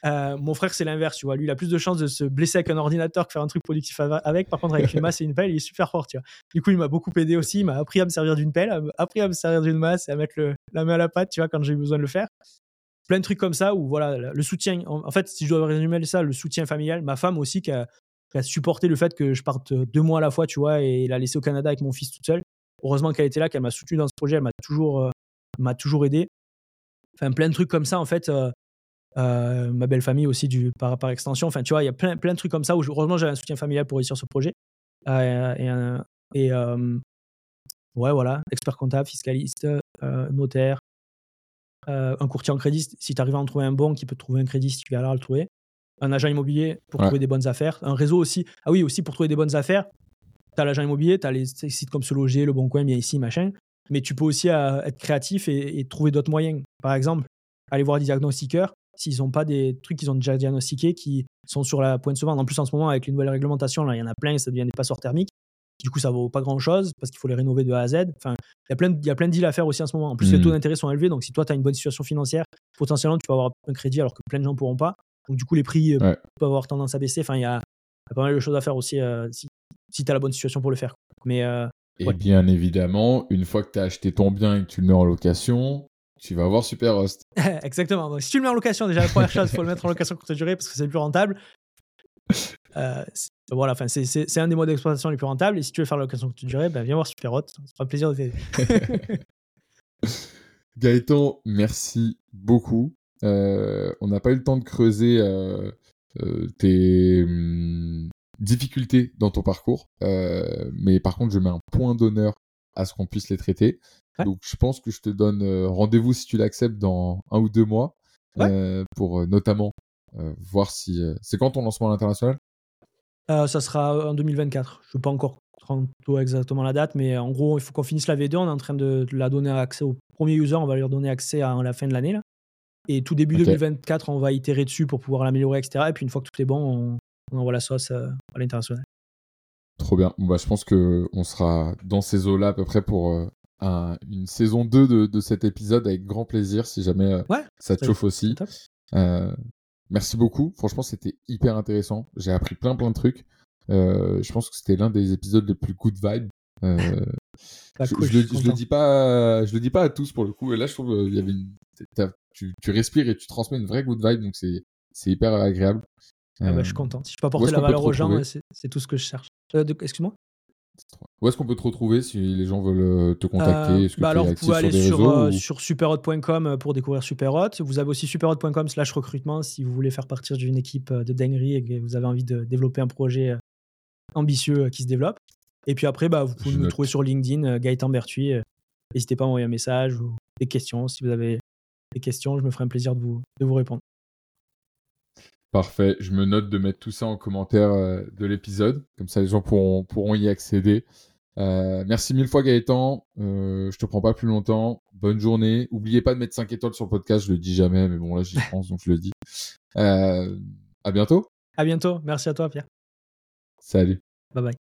Euh, mon frère, c'est l'inverse, tu vois. Lui, il a plus de chances de se blesser avec un ordinateur que faire un truc productif avec. Par contre, avec une masse et une pelle, il est super fort, tu vois. Du coup, il m'a beaucoup aidé aussi. Il m'a appris à me servir d'une pelle, appris à me servir d'une masse et à mettre la main à la pâte, tu vois, quand j'ai eu besoin de le faire. Plein de trucs comme ça où, voilà, le soutien. En, fait, si je dois résumer ça, le soutien familial. Ma femme aussi, qui a, supporté le fait que je parte deux mois à la fois, tu vois, et l'a laissé au Canada avec mon fils toute seule heureusement qu'elle était là, qu'elle m'a soutenu dans ce projet, elle m'a toujours, euh, m'a toujours aidé. Enfin, plein de trucs comme ça, en fait. Euh, euh, ma belle famille aussi, du, par, par extension. Enfin, tu vois, il y a plein, plein de trucs comme ça où, heureusement, j'avais un soutien familial pour réussir ce projet. et, et ouais, voilà, expert comptable, fiscaliste, notaire, un courtier en crédit. Si tu arrives à en trouver un bon qui peut te trouver un crédit, si tu galères à le trouver. Un agent immobilier pour trouver des bonnes affaires. Un réseau aussi. Ah oui, aussi pour trouver des bonnes affaires as l'agent immobilier, tu as les sites comme Se Loger, Le Bon Coin, bien ici, machin. Mais tu peux aussi euh, être créatif et, trouver d'autres moyens. Par exemple, aller voir des diagnostiqueurs s'ils n'ont pas des trucs qu'ils ont déjà diagnostiqués qui sont sur la pointe de se vendre. En plus, en ce moment, avec les nouvelles réglementations, là, il y en a plein, ça devient des passoires thermiques. Du coup, ça vaut pas grand chose parce qu'il faut les rénover de A à Z. Enfin, il y a plein de, il y a plein de deals à faire aussi en ce moment. En plus, les taux mmh. d'intérêt sont élevés. Donc, si toi, tu as une bonne situation financière, potentiellement, tu peux avoir un crédit alors que plein de gens pourront pas. Donc, du coup, les prix euh, peuvent avoir tendance à baisser. Enfin, il y a, pas mal de choses à faire aussi euh, si, si tu as la bonne situation pour le faire. Mais, euh, et bien évidemment, une fois que tu as acheté ton bien et que tu le mets en location, tu vas avoir Super Host. <laughs> Exactement. Donc, si tu le mets en location, déjà la première chose, il faut le mettre en location courte durée parce que c'est plus rentable. <laughs> Euh, voilà, enfin, c'est un des modes d'exploitation les plus rentables. Et si tu veux faire la location courte durée, ben, viens voir Super Hot. Ça fera plaisir de t'aider. <laughs> Gaëtan, merci beaucoup. Euh, on n'a pas eu le temps de creuser tes, hum, difficultés dans ton parcours. Euh, mais par contre, je mets un point d'honneur à ce qu'on puisse les traiter. Donc, je pense que je te donne euh, rendez-vous si tu l'acceptes dans un ou deux mois euh, pour notamment voir si. c'est quand ton lancement à l'international? Ça sera en 2024. Je ne pas encore exactement la date, mais en gros, il faut qu'on finisse la V2. On est en train de, la donner accès aux premiers users. On va leur donner accès à, la fin de l'année. Et tout début 2024, on va itérer dessus pour pouvoir l'améliorer, etc. Et puis une fois que tout est bon, on, on envoie la sauce euh, à l'international. Trop bien. bah, je pense qu'on sera dans ces eaux-là à peu près pour euh, une saison 2 de, cet épisode avec grand plaisir si jamais euh, ça te chauffe aussi. merci beaucoup. Franchement, c'était hyper intéressant. J'ai appris plein plein de trucs. je pense que c'était l'un des épisodes les plus good vibes. <laughs> Bah, je, je, le, dis pas, je le dis pas à tous pour le coup. Et là, je trouve il y avait une, tu, tu, respires et tu transmets une vraie good vibe, donc c'est hyper agréable. Ah bah, je suis content. Si je peux apporter la valeur aux gens, c'est tout ce que je cherche. Euh, excuse-moi? Où est-ce qu'on peut te retrouver si les gens veulent euh, te contacter? Euh, bah Alors, vous pouvez aller sur, sur, superhot.com pour découvrir Superhot. Vous avez aussi superhot.com slash recrutement si vous voulez faire partir d'une équipe de dinguerie et que vous avez envie de développer un projet ambitieux qui se développe. Et puis après, bah, vous pouvez me trouver sur LinkedIn, Gaëtan Bertuis. N'hésitez pas à m'envoyer un message ou des questions. Si vous avez des questions, je me ferai un plaisir de vous, de vous répondre. Parfait. Je me note de mettre tout ça en commentaire euh, de l'épisode. Comme ça, les gens pourront, pourront y accéder. merci mille fois Gaëtan. je te prends pas plus longtemps. Bonne journée. Oubliez pas de mettre 5 étoiles sur le podcast. Je le dis jamais, mais bon là j'y pense donc je le dis. à bientôt. À bientôt. Merci à toi Pierre. Salut. Bye bye.